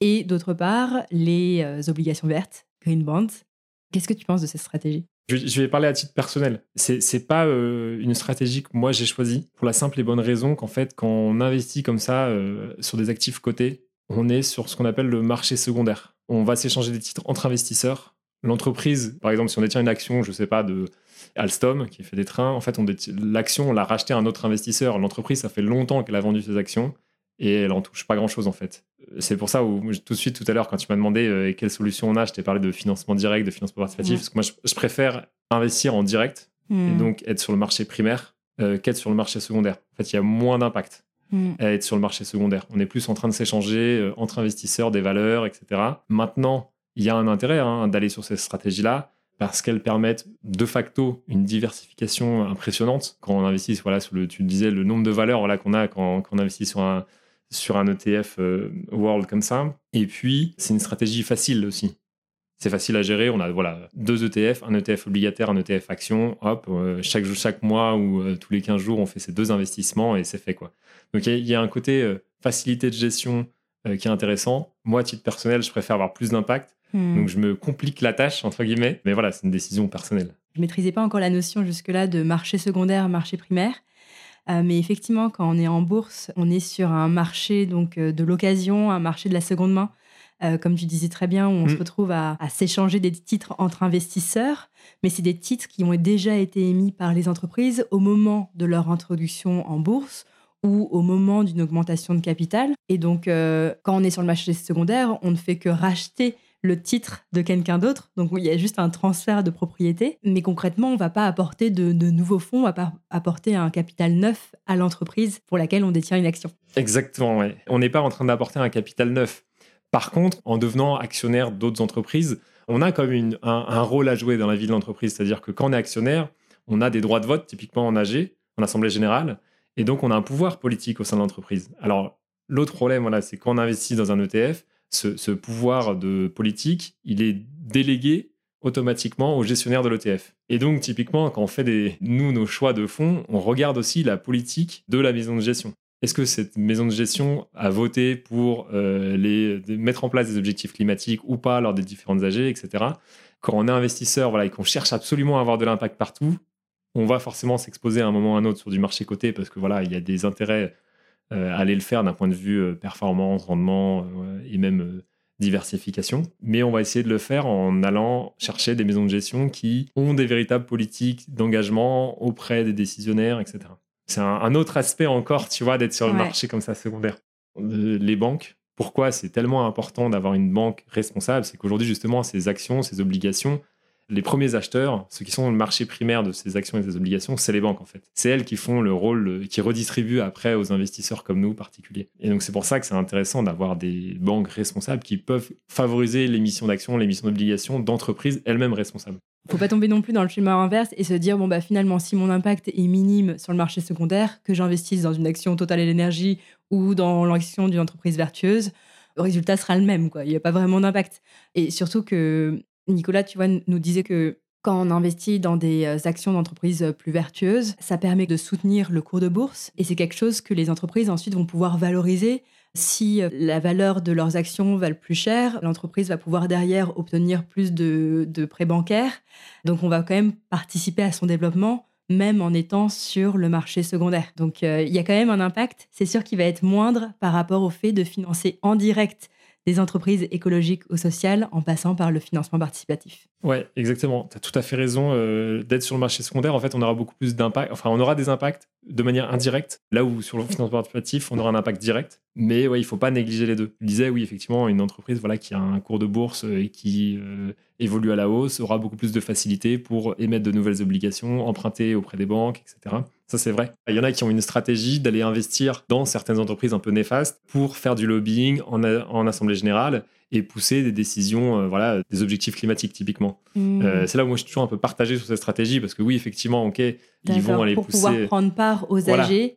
Et d'autre part, les euh, obligations vertes, Green Bonds. Qu'est-ce que tu penses de cette stratégie? Je vais parler à titre personnel. C'est n'est pas euh, une stratégie que moi j'ai choisie pour la simple et bonne raison qu'en fait, quand on investit comme ça euh, sur des actifs cotés, on est sur ce qu'on appelle le marché secondaire. On va s'échanger des titres entre investisseurs l'entreprise, par exemple, si on détient une action, je ne sais pas, de Alstom qui fait des trains, en fait, l'action, on l'a racheté à un autre investisseur. L'entreprise, ça fait longtemps qu'elle a vendu ses actions et elle en touche pas grand chose en fait. C'est pour ça où tout de suite tout à l'heure quand tu m'as demandé euh, quelle solution on a, je t'ai parlé de financement direct, de financement participatif, parce que moi je, préfère investir en direct et hmm. donc être sur le marché primaire euh, qu'être sur le marché secondaire. En fait, il y a moins d'impact hmm. à être sur le marché secondaire. On est plus en train de s'échanger euh, entre investisseurs des valeurs, etc. Maintenant, il y a un intérêt hein, d'aller sur ces stratégies-là parce qu'elles permettent de facto une diversification impressionnante quand on investit voilà sur le tu disais le nombre de valeurs voilà qu'on a quand, on investit sur un sur un ETF euh, world comme ça et puis c'est une stratégie facile aussi c'est facile à gérer on a voilà deux ETF un ETF obligataire un ETF action hop euh, chaque chaque mois ou euh, tous les 15 jours on fait ces deux investissements et c'est fait quoi donc il y, a un côté facilité de gestion qui est intéressant moi à titre personnel je préfère avoir plus d'impact Hmm. Donc je me complique la tâche, entre guillemets. Mais voilà, c'est une décision personnelle. Je maîtrisais pas encore la notion jusque-là de marché secondaire, marché primaire. Euh, mais effectivement, quand on est en bourse, on est sur un marché donc euh, de l'occasion, un marché de la seconde main. Euh, comme tu disais très bien, où on se hmm. retrouve à, à s'échanger des titres entre investisseurs, mais c'est des titres qui ont déjà été émis par les entreprises au moment de leur introduction en bourse ou au moment d'une augmentation de capital. Et donc, quand on est sur le marché secondaire, on ne fait que racheter le titre de quelqu'un d'autre. Donc il y a juste un transfert de propriété. Mais concrètement, on ne va pas apporter de, nouveaux fonds, on va pas apporter un capital neuf à l'entreprise pour laquelle on détient une action. Exactement, oui. On n'est pas en train d'apporter un capital neuf. Par contre, en devenant actionnaire d'autres entreprises, on a comme une, un, rôle à jouer dans la vie de l'entreprise. C'est-à-dire que quand on est actionnaire, on a des droits de vote, typiquement en AG, en Assemblée Générale, et donc on a un pouvoir politique au sein de l'entreprise. Alors, l'autre problème, voilà, c'est quand on investit dans un ETF, ce, pouvoir de politique, il est délégué automatiquement au gestionnaire de l'ETF. Et donc, typiquement, quand on fait des, nous, nos choix de fonds, on regarde aussi la politique de la maison de gestion. Est-ce que cette maison de gestion a voté pour euh, les, mettre en place des objectifs climatiques ou pas lors des différentes AG, etc. Quand on est investisseur voilà, et qu'on cherche absolument à avoir de l'impact partout, on va forcément s'exposer à un moment ou à un autre sur du marché coté parce que voilà, il y a des intérêts aller le faire d'un point de vue euh, performance, rendement euh, et même diversification. Mais on va essayer de le faire en allant chercher des maisons de gestion qui ont des véritables politiques d'engagement auprès des décisionnaires, etc. C'est un, autre aspect encore, tu vois, d'être sur le marché comme ça secondaire. Les banques, pourquoi c'est tellement important d'avoir une banque responsable? C'est qu'aujourd'hui, justement, ces actions, ces obligations, les premiers acheteurs, ceux qui sont le marché primaire de ces actions et ces obligations, c'est les banques en fait. C'est elles qui font le rôle, qui redistribuent après aux investisseurs comme nous particuliers. Et donc c'est pour ça que c'est intéressant d'avoir des banques responsables qui peuvent favoriser l'émission d'actions, l'émission d'obligations d'entreprises elles-mêmes responsables. faut pas tomber non plus dans le schéma inverse et se dire bon bah finalement si mon impact est minime sur le marché secondaire, que j'investisse dans une action totale et l'énergie ou dans l'action d'une entreprise vertueuse, le résultat sera le même quoi. Il n'y a pas vraiment d'impact. Et surtout que Nicolas, tu vois, nous disait que quand on investit dans des euh, actions d'entreprises euh, plus vertueuses, ça permet de soutenir le cours de bourse et c'est quelque chose que les entreprises ensuite vont pouvoir valoriser. Si euh, la valeur de leurs actions valent plus cher, l'entreprise va pouvoir derrière obtenir plus de, prêts bancaires. Donc on va quand même participer à son développement même en étant sur le marché secondaire. Donc il y a quand même un impact, c'est sûr qu'il va être moindre par rapport au fait de financer en direct des entreprises écologiques ou sociales en passant par le financement participatif. Ouais, exactement. Tu as tout à fait raison. Euh, d'être sur le marché secondaire, en fait, on aura beaucoup plus d'impact. Enfin, on aura des impacts de manière indirecte, là où sur le financement participatif, on aura un impact direct. Mais ouais, il faut pas négliger les deux. Je disais, oui, effectivement, une entreprise voilà, qui a un cours de bourse et qui euh, évolue à la hausse aura beaucoup plus de facilité pour émettre de nouvelles obligations, emprunter auprès des banques, etc. Ça, c'est vrai. Il y en a qui ont une stratégie d'aller investir dans certaines entreprises un peu néfastes pour faire du lobbying en, en assemblée générale et pousser des décisions, euh, voilà, des objectifs climatiques typiquement. Hmm. Euh, c'est là où moi je suis toujours un peu partagé sur cette stratégie parce que oui, effectivement, ok, ils vont aller pour pousser. Pour pouvoir prendre part aux AG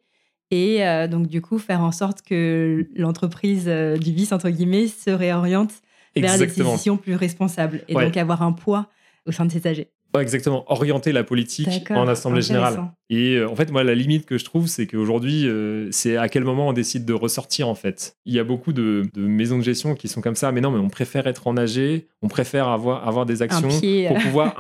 et euh, donc du coup faire en sorte que l'entreprise du vice entre guillemets se réoriente vers des décisions plus responsables et donc avoir un poids au sein de ces AG exactement. Orienter la politique en assemblée générale. Et euh, en fait, moi, la limite que je trouve, c'est qu'aujourd'hui, euh, c'est à quel moment on décide de ressortir, en fait. Il y a beaucoup de, maisons de gestion qui sont comme ça, mais non, mais on préfère être en AG, on préfère avoir, avoir des actions pour euh. pouvoir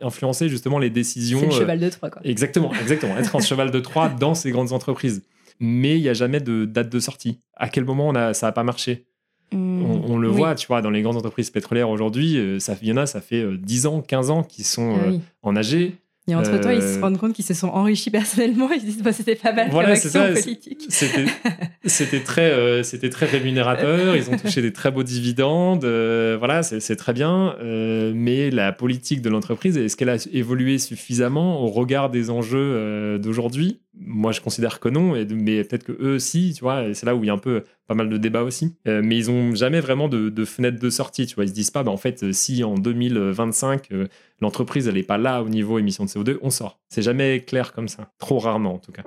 influencer justement les décisions. C'est le cheval de Troie, quoi. Exactement, exactement. être un cheval de Troie dans ces grandes entreprises. Mais il n'y a jamais de date de sortie. À quel moment on a, ça n'a pas marché? On, le voit, tu vois, dans les grandes entreprises pétrolières aujourd'hui, euh, ça, il y en a, ça fait 10 euh, ans, 15 ans qu'ils sont ah euh, en AG. Et entre-temps, ils se rendent compte qu'ils se sont enrichis personnellement. Ils se disent, bah, c'était pas mal voilà, comme action politique. <laughs> C'était très, c'était très rémunérateur. Ils ont touché des très beaux dividendes. voilà, c'est très bien. mais la politique de l'entreprise, est-ce qu'elle a évolué suffisamment au regard des enjeux d'aujourd'hui? Moi, je considère que non, mais peut-être que eux aussi, tu vois, c'est là où il y a un peu pas mal de débats aussi. Euh, mais ils ont jamais vraiment de, fenêtre de sortie, tu vois. Ils se disent pas, bah, en fait, si en 2025, euh, l'entreprise, elle est pas là au niveau émission de CO2, on sort. C'est jamais clair comme ça. Trop rarement, en tout cas.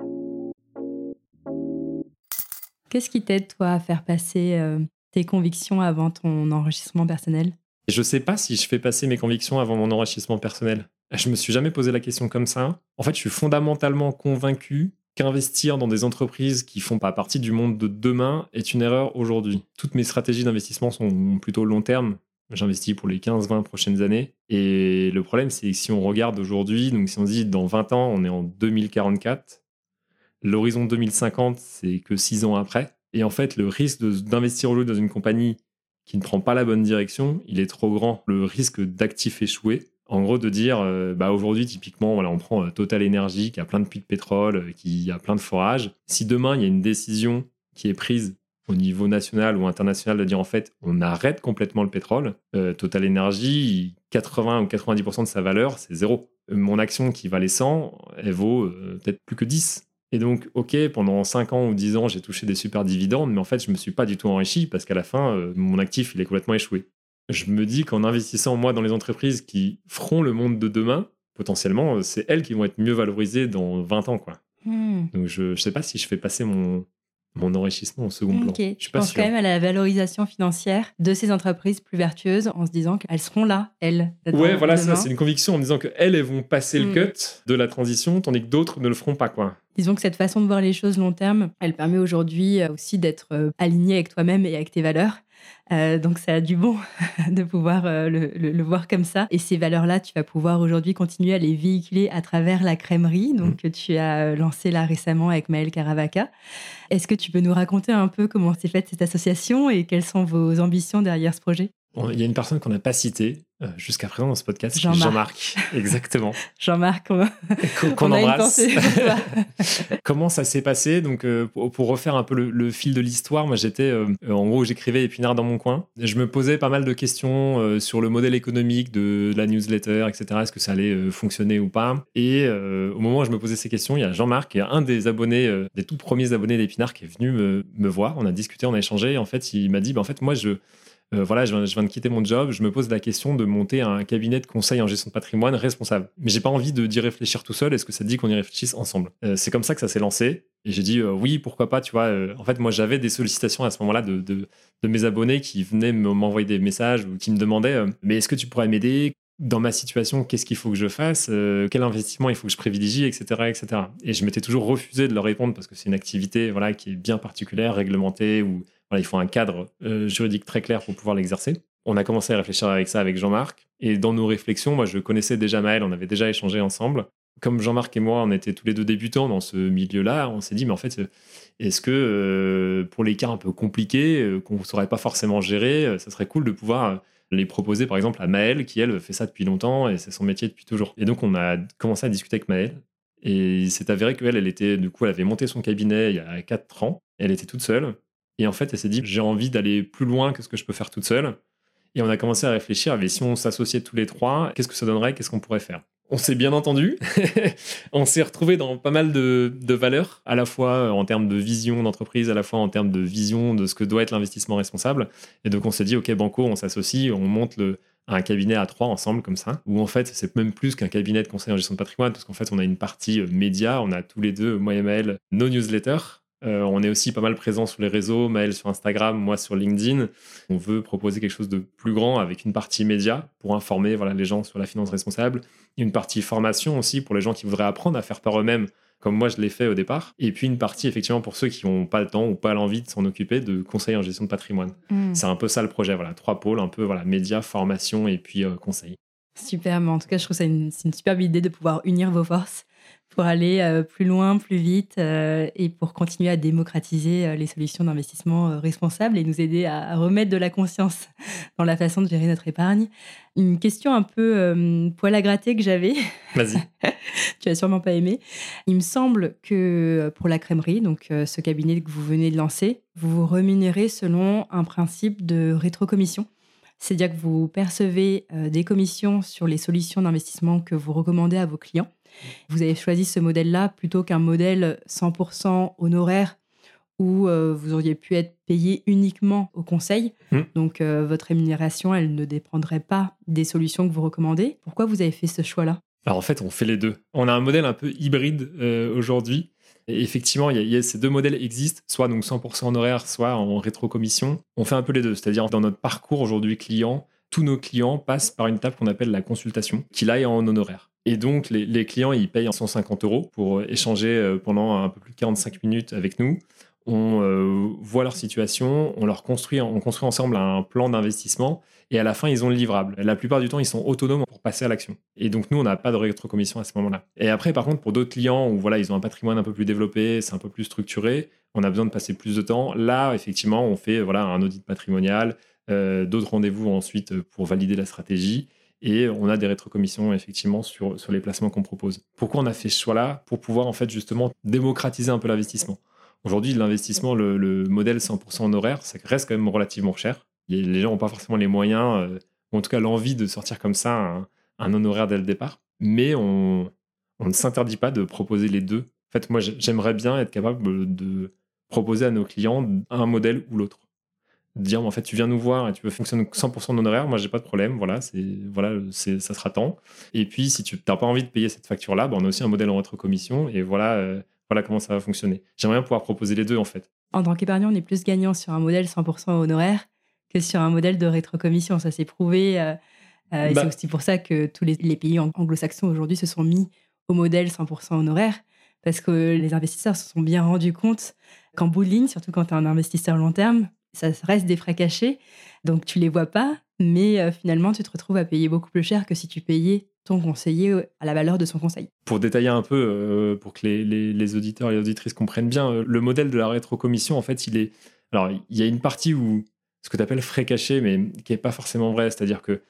Qu'est-ce qui t'aide, toi, à faire passer euh, tes convictions avant ton enrichissement personnel? Je sais pas si je fais passer mes convictions avant mon enrichissement personnel. Je me suis jamais posé la question comme ça. En fait, je suis fondamentalement convaincu qu'investir dans des entreprises qui font pas partie du monde de demain est une erreur aujourd'hui. Toutes mes stratégies d'investissement sont plutôt long terme. J'investis pour les 15-20 prochaines années. Et le problème, c'est que si on regarde aujourd'hui, donc si on dit dans 20 ans, on est en 2044, l'horizon 2050, c'est que 6 ans après. Et en fait, le risque d'investir aujourd'hui dans une compagnie qui ne prend pas la bonne direction, il est trop grand. Le risque d'actifs échoués, en gros, de dire, euh, bah aujourd'hui, typiquement, voilà, on prend euh, Total Energy qui a plein de puits de pétrole, euh, qui a plein de forages. Si demain, il y a une décision qui est prise au niveau national ou international de dire, en fait, on arrête complètement le pétrole, Total Energy, 80 ou 90% de sa valeur, c'est zéro. Mon action qui valait 100, elle vaut peut-être plus que 10. Et donc, OK, pendant 5 ans ou 10 ans, j'ai touché des super dividendes, mais en fait, je ne me suis pas du tout enrichi parce qu'à la fin, mon actif, il est complètement échoué je me dis qu'en investissant moi dans les entreprises qui feront le monde de demain, potentiellement, euh, c'est elles qui vont être mieux valorisées dans 20 ans. Quoi. Hmm. Donc je ne sais pas si je fais passer mon, mon enrichissement au second plan. Je, pense quand même à la valorisation financière de ces entreprises plus vertueuses en se disant qu'elles seront là, elles. Ouais, voilà, c'est une conviction en me disant qu'elles, elles vont passer le hmm. cut de la transition, tandis que d'autres ne le feront pas. quoi. Disons que cette façon de voir les choses long terme, elle permet aujourd'hui euh, aussi d'être euh, aligné avec toi-même et avec tes valeurs. Euh, donc ça a du bon <laughs> de pouvoir euh, le, voir comme ça. Et ces valeurs-là, tu vas pouvoir aujourd'hui continuer à les véhiculer à travers la crèmerie, donc que mm. tu as euh, lancé là récemment avec Maël Caravaca. Est-ce que tu peux nous raconter un peu comment s'est faite cette association et quelles sont vos ambitions derrière ce projet? Il y a une personne qu'on n'a pas citée euh, jusqu'à présent dans ce podcast, Jean-Marc. Exactement. <laughs> Jean-Marc, qu'on embrasse. <laughs> Comment ça s'est passé Donc, euh, pour, refaire un peu le, fil de l'histoire, moi j'étais, euh, en gros, j'écrivais Épinard dans mon coin. Je me posais pas mal de questions sur le modèle économique de, la newsletter, etc. Est-ce que ça allait fonctionner ou pas Et au moment où je me posais ces questions, il y a Jean-Marc, qui est un des abonnés, des tout premiers abonnés d'Épinard, qui est venu me, me, voir. On a discuté, on a échangé. en fait, il m'a dit, bah, en fait, moi, je euh, voilà, je viens, de quitter mon job, je me pose la question de monter un cabinet de conseil en gestion de patrimoine responsable. Mais j'ai pas envie d'y réfléchir tout seul. Est-ce que ça dit qu'on y réfléchisse ensemble? Euh, C'est comme ça que ça s'est lancé. Et j'ai dit euh, oui, pourquoi pas. Tu vois, en fait, moi, j'avais des sollicitations à ce moment-là de, mes abonnés qui venaient m'envoyer des messages ou qui me demandaient mais est-ce que tu pourrais m'aider? Dans ma situation, qu'est-ce qu'il faut que je fasse, quel investissement il faut que je privilégie, etc., etc. Et je m'étais toujours refusé de leur répondre parce que c'est une activité voilà qui est bien particulière, réglementée, où il faut un cadre juridique très clair pour pouvoir l'exercer on a commencé à réfléchir avec ça avec Jean-Marc. Et dans nos réflexions, moi, je connaissais déjà Maël, on avait déjà échangé ensemble. Comme Jean-Marc et moi, on était tous les deux débutants dans ce milieu-là, on s'est dit, mais en fait, est-ce que euh, pour les cas un peu compliqués, euh, qu'on ne saurait pas forcément gérer, euh, ça serait cool de pouvoir les proposer, par exemple, à Maël, qui, elle, fait ça depuis longtemps et c'est son métier depuis toujours. Et donc, on a commencé à discuter avec Maël. Et c'est avéré qu'elle, elle était, du coup, elle avait monté son cabinet il y a 4 ans. Elle était toute seule. Et en fait, elle s'est dit, j'ai envie d'aller plus loin que ce que je peux faire toute seule. Et on a commencé à réfléchir, mais si on s'associait tous les trois, qu'est-ce que ça donnerait, qu'est-ce qu'on pourrait faire? On s'est bien entendu, <laughs> on s'est retrouvé dans pas mal de, valeurs, à la fois en termes de vision d'entreprise, à la fois en termes de vision de ce que doit être l'investissement responsable. Et donc on s'est dit, OK, Banco, on s'associe, on monte un cabinet à trois ensemble comme ça, où en fait c'est même plus qu'un cabinet de conseil en gestion de patrimoine, parce qu'en fait on a une partie média, on a tous les deux, moi et Maël, nos newsletters, euh, on est aussi pas mal présent sur les réseaux, Maël sur Instagram, moi sur LinkedIn. On veut proposer quelque chose de plus grand avec une partie média pour informer voilà, les gens sur la finance responsable, une partie formation aussi pour les gens qui voudraient apprendre à faire par eux-mêmes, comme moi je l'ai fait au départ, et puis une partie effectivement pour ceux qui n'ont pas le temps ou pas l'envie de s'en occuper de conseil en gestion de patrimoine. Mm. C'est un peu ça le projet, voilà, trois pôles, un peu voilà, média, formation et puis euh, conseil. Super, mais en tout cas je trouve ça une, une superbe idée de pouvoir unir vos forces pour aller euh, plus loin, plus vite euh, et pour continuer à démocratiser euh, les solutions d'investissement responsables et nous aider à, remettre de la conscience <laughs> dans la façon de gérer notre épargne. Une question un peu poil à gratter que j'avais. Vas-y. <laughs> tu as sûrement pas aimé. Il me semble que pour la crèmerie, donc ce cabinet que vous venez de lancer, vous vous rémunérez selon un principe de rétrocommission. C'est-à-dire que vous percevez des commissions sur les solutions d'investissement que vous recommandez à vos clients vous avez choisi ce modèle-là plutôt qu'un modèle 100% honoraire où euh, vous auriez pu être payé uniquement au conseil. Hmm. Donc euh, votre rémunération, elle ne dépendrait pas des solutions que vous recommandez. Pourquoi vous avez fait ce choix-là? Alors en fait, on fait les deux. On a un modèle un peu hybride euh, aujourd'hui. Et effectivement, il y, a, ces deux modèles existent, soit donc 100% honoraire, soit en rétrocommission. On fait un peu les deux. C'est-à-dire dans notre parcours aujourd'hui client, tous nos clients passent par une étape qu'on appelle la consultation, qui là est en honoraire. Et donc, les, clients, ils payent 150 euros pour échanger euh, pendant un peu plus de 45 minutes avec nous. On euh, voit leur situation, on leur construit, on construit ensemble un plan d'investissement et à la fin, ils ont le livrable. La plupart du temps, ils sont autonomes pour passer à l'action. Et donc, nous, on n'a pas de rétrocommission à ce moment-là. Et après, par contre, pour d'autres clients où voilà, ils ont un patrimoine un peu plus développé, c'est un peu plus structuré, on a besoin de passer plus de temps. Là, effectivement, on fait voilà, un audit patrimonial, euh, d'autres rendez-vous ensuite pour valider la stratégie et on a des rétrocommissions effectivement sur, les placements qu'on propose. Pourquoi on a fait ce choix-là? Pour pouvoir en fait justement démocratiser un peu l'investissement. Aujourd'hui, l'investissement, le, modèle 100% honoraire, ça reste quand même relativement cher. Les gens n'ont pas forcément les moyens, euh, ou en tout cas l'envie de sortir comme ça un, un honoraire dès le départ. Mais on, on ne s'interdit pas de proposer les deux. En fait, moi, j'aimerais bien être capable de proposer à nos clients un modèle ou l'autre dire en fait tu viens nous voir et tu veux fonctionner 100% d'honoraire, moi j'ai pas de problème, voilà, c'est voilà, c'est ça sera tant. Et puis si tu n'as pas envie de payer cette facture là, ben, on a aussi un modèle en rétrocommission et voilà euh, voilà comment ça va fonctionner. J'aimerais bien pouvoir proposer les deux en fait. En tant qu'épargnant, on est plus gagnant sur un modèle 100% honoraire que sur un modèle de rétrocommission, ça s'est prouvé euh, euh, et c'est bah aussi pour ça que tous les, les pays anglo-saxons aujourd'hui se sont mis au modèle 100% honoraire parce que les investisseurs se sont bien rendus compte qu'en bout de ligne, surtout quand tu es un investisseur long terme, ça reste des frais cachés, donc tu les vois pas, mais euh, finalement tu te retrouves à payer beaucoup plus cher que si tu payais ton conseiller euh, à la valeur de son conseil. Pour détailler un peu, euh, pour que les, auditeurs et les auditrices comprennent bien, le modèle de la rétrocommission, en fait, il est... Alors, il y a une partie où ce que tu appelles frais cachés, mais qui n'est pas forcément vrai, c'est-à-dire que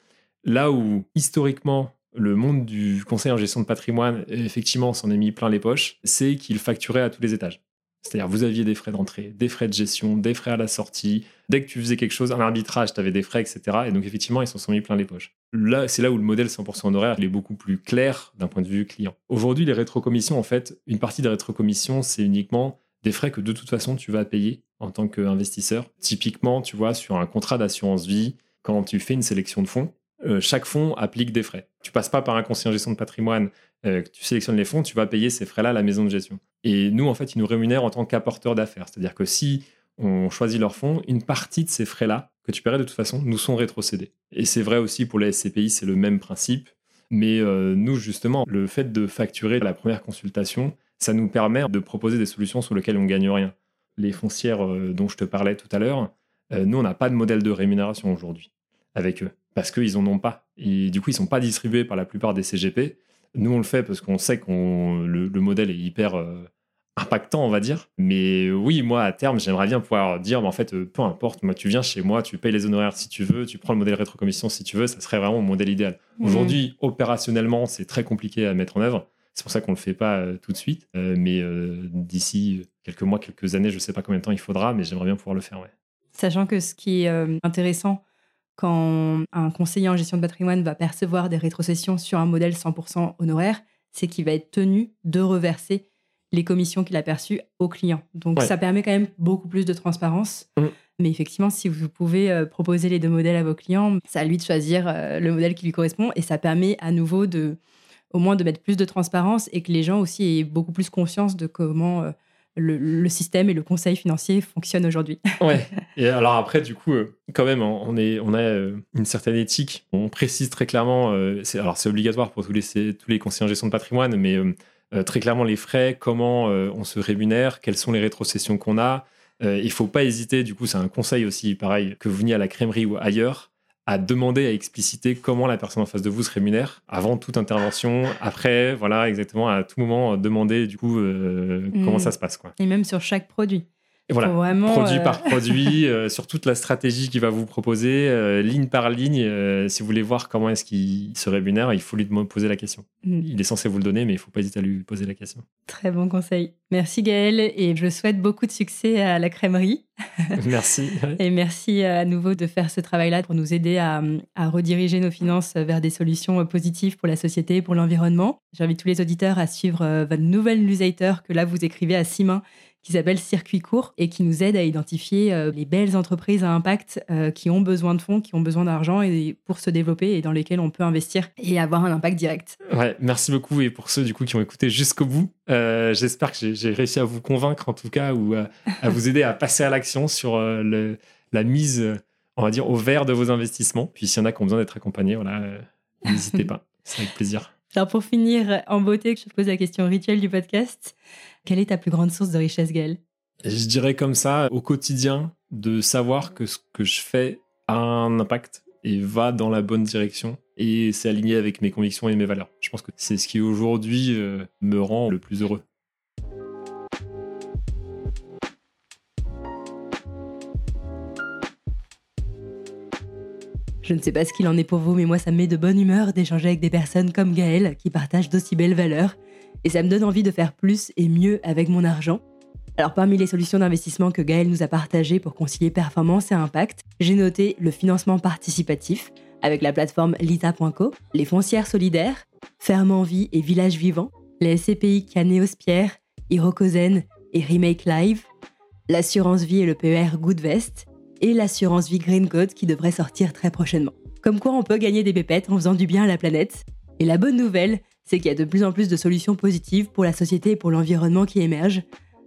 là où historiquement le monde du conseil en gestion de patrimoine, effectivement, s'en est mis plein les poches, c'est qu'il facturait à tous les étages. C'est-à-dire, vous aviez des frais d'entrée, des frais de gestion, des frais à la sortie. Dès que tu faisais quelque chose, un arbitrage, tu avais des frais, etc. Et donc, effectivement, ils s'en sont mis plein les poches. Là, c'est là où le modèle 100% honoraire, il est beaucoup plus clair d'un point de vue client. Aujourd'hui, les rétrocommissions, en fait, une partie des rétrocommissions, c'est uniquement des frais que de toute façon, tu vas payer en tant qu'investisseur. Typiquement, tu vois, sur un contrat d'assurance vie, quand tu fais une sélection de fonds, euh, chaque fonds applique des frais. Tu passes pas par un conseiller en gestion de patrimoine, euh, tu sélectionnes les fonds, tu vas payer ces frais-là à la maison de gestion. Et nous, en fait, ils nous rémunèrent en tant qu'apporteurs d'affaires. C'est-à-dire que si on choisit leur fonds, une partie de ces frais-là, que tu paierais de toute façon, nous sont rétrocédés. Et c'est vrai aussi pour les SCPI, c'est le même principe. Mais euh, nous, justement, le fait de facturer la première consultation, ça nous permet de proposer des solutions sur lesquelles on ne gagne rien. Les foncières dont je te parlais tout à l'heure, nous, on n'a pas de modèle de rémunération aujourd'hui avec eux parce qu'ils en ont pas. Et du coup, ils sont pas distribués par la plupart des CGP. Nous, on le fait parce qu'on sait que le, modèle est hyper euh, impactant, on va dire. Mais oui, moi, à terme, j'aimerais bien pouvoir dire, en fait, euh, peu importe, moi, tu viens chez moi, tu payes les honoraires si tu veux, tu prends le modèle rétrocommission si tu veux, ça serait vraiment mon modèle idéal. Mmh. Aujourd'hui, opérationnellement, c'est très compliqué à mettre en œuvre. C'est pour ça qu'on ne le fait pas euh, tout de suite. mais d'ici quelques mois, quelques années, je ne sais pas combien de temps il faudra, mais j'aimerais bien pouvoir le faire. Ouais. Sachant que ce qui est intéressant quand un conseiller en gestion de patrimoine va percevoir des rétrocessions sur un modèle 100% honoraire, c'est qu'il va être tenu de reverser les commissions qu'il a perçues aux clients. Donc ça permet quand même beaucoup plus de transparence. Mm. Mais effectivement, si vous pouvez euh, proposer les deux modèles à vos clients, c'est à lui de choisir euh, le modèle qui lui correspond et ça permet à nouveau de, au moins de mettre plus de transparence et que les gens aussi aient beaucoup plus conscience de comment euh, le, système et le conseil financier fonctionnent aujourd'hui. <laughs> ouais. Et alors après, du coup, euh, quand même, on, est, on a euh, une certaine éthique. On précise très clairement, euh, alors c'est obligatoire pour tous les, tous les conseillers en gestion de patrimoine, mais très clairement les frais, comment on se rémunère, quelles sont les rétrocessions qu'on a. il faut pas hésiter, du coup, c'est un conseil aussi, pareil, que vous veniez à la crèmerie ou ailleurs, à demander, à expliciter comment la personne en face de vous se rémunère avant toute intervention, après, voilà, exactement, à tout moment, demander du coup euh, comment mm. ça se passe. Quoi. Et même sur chaque produit. Et voilà, produit euh, par produit, euh, <laughs> sur toute la stratégie qu'il va vous proposer, euh, ligne par ligne. si vous voulez voir comment est-ce qu'il se rémunère, il faut lui poser la question. Mm. Il est censé vous le donner, mais il ne faut pas hésiter à lui poser la question. Très bon conseil. Merci Gaël et je souhaite beaucoup de succès à la crèmerie. <laughs> merci. et merci à nouveau de faire ce travail-là pour nous aider à, à, rediriger nos finances vers des solutions positives pour la société et pour l'environnement. J'invite tous les auditeurs à suivre votre nouvelle newsletter que là vous écrivez à six mains qui s'appelle Circuit court et qui nous aide à identifier euh, les belles entreprises à impact euh, qui ont besoin de fonds, qui ont besoin d'argent et pour se développer et dans lesquelles on peut investir et avoir un impact direct. Ouais, merci beaucoup et pour ceux du coup qui ont écouté jusqu'au bout, euh, j'espère que j'ai réussi à vous convaincre en tout cas ou à vous aider à passer à l'action sur le, la mise, on va dire, au vert de vos investissements. Puis s'il y en a qui ont besoin d'être accompagnés, voilà, n'hésitez <laughs> pas, c'est avec plaisir. Alors pour finir en beauté, je te pose la question rituelle du podcast. Quelle est ta plus grande source de richesse, Gaël Je dirais comme ça, au quotidien, de savoir que ce que je fais a un impact et va dans la bonne direction et c'est aligné avec mes convictions et mes valeurs. Je pense que c'est ce qui aujourd'hui euh, me rend le plus heureux. Je ne sais pas ce qu'il en est pour vous, mais moi ça me met de bonne humeur d'échanger avec des personnes comme Gaël qui partagent d'aussi belles valeurs et ça me donne envie de faire plus et mieux avec mon argent. Alors parmi les solutions d'investissement que Gaël nous a partagées pour concilier performance et impact, j'ai noté le financement participatif avec la plateforme lita.co, les foncières solidaires, Ferme en Vie et Village Vivant, les SCPI Canéos-Pierre, Hirokozen et Remake Live, l'assurance vie et le PER Goodvest, et l'assurance vie Green Code qui devrait sortir très prochainement. Comme quoi on peut gagner des pépettes en faisant du bien à la planète. Et la bonne nouvelle, c'est qu'il y a de plus en plus de solutions positives pour la société et pour l'environnement qui émergent.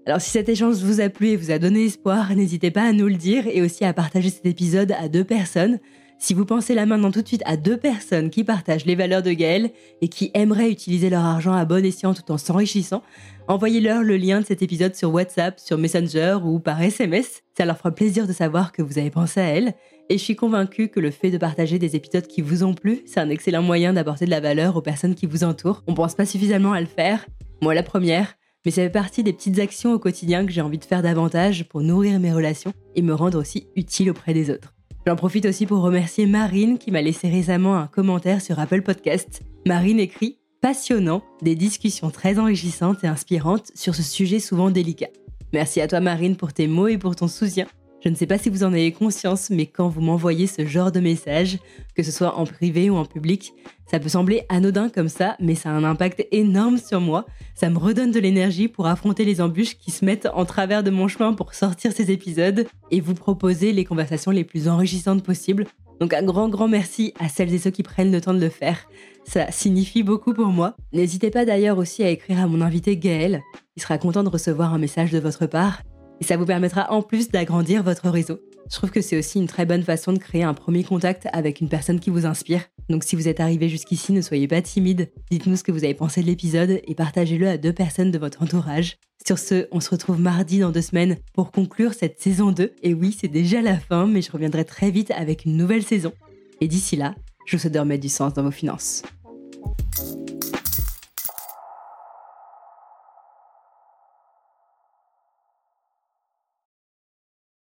Alors si cet échange vous a plu et vous a donné espoir, n'hésitez pas à nous le dire et aussi à partager cet épisode à deux personnes. Si vous pensez là maintenant tout de suite à deux personnes qui partagent les valeurs de Gaël et qui aimeraient utiliser leur argent à bon escient tout en s'enrichissant, envoyez-leur le lien de cet épisode sur WhatsApp, sur Messenger ou par SMS. Ça leur fera plaisir de savoir que vous avez pensé à elles. Et je suis convaincue que le fait de partager des épisodes qui vous ont plu, c'est un excellent moyen d'apporter de la valeur aux personnes qui vous entourent. On pense pas suffisamment à le faire. Moi, la première. Mais ça fait partie des petites actions au quotidien que j'ai envie de faire davantage pour nourrir mes relations et me rendre aussi utile auprès des autres. J'en profite aussi pour remercier Marine qui m'a laissé récemment un commentaire sur Apple Podcast. Marine écrit Passionnant, des discussions très enrichissantes et inspirantes sur ce sujet souvent délicat. Merci à toi Marine pour tes mots et pour ton soutien Je ne sais pas si vous en avez conscience, mais quand vous m'envoyez ce genre de message, que ce soit en privé ou en public, ça peut sembler anodin comme ça, mais ça a un impact énorme sur moi. Ça me redonne de l'énergie pour affronter les embûches qui se mettent en travers de mon chemin pour sortir ces épisodes et vous proposer les conversations les plus enrichissantes possibles. Donc un grand grand merci à celles et ceux qui prennent le temps de le faire. Ça signifie beaucoup pour moi. N'hésitez pas d'ailleurs aussi à écrire à mon invité Gaël. Il sera content de recevoir un message de votre part et ça vous permettra en plus d'agrandir votre réseau. Je trouve que c'est aussi une très bonne façon de créer un premier contact avec une personne qui vous inspire. Donc si vous êtes arrivé jusqu'ici, ne soyez pas timide. Dites-nous ce que vous avez pensé de l'épisode et partagez-le à deux personnes de votre entourage. Sur ce, on se retrouve mardi dans deux semaines pour conclure cette saison 2. Et oui, c'est déjà la fin, mais je reviendrai très vite avec une nouvelle saison. Et d'ici là, je vous souhaite de remettre du sens dans vos finances.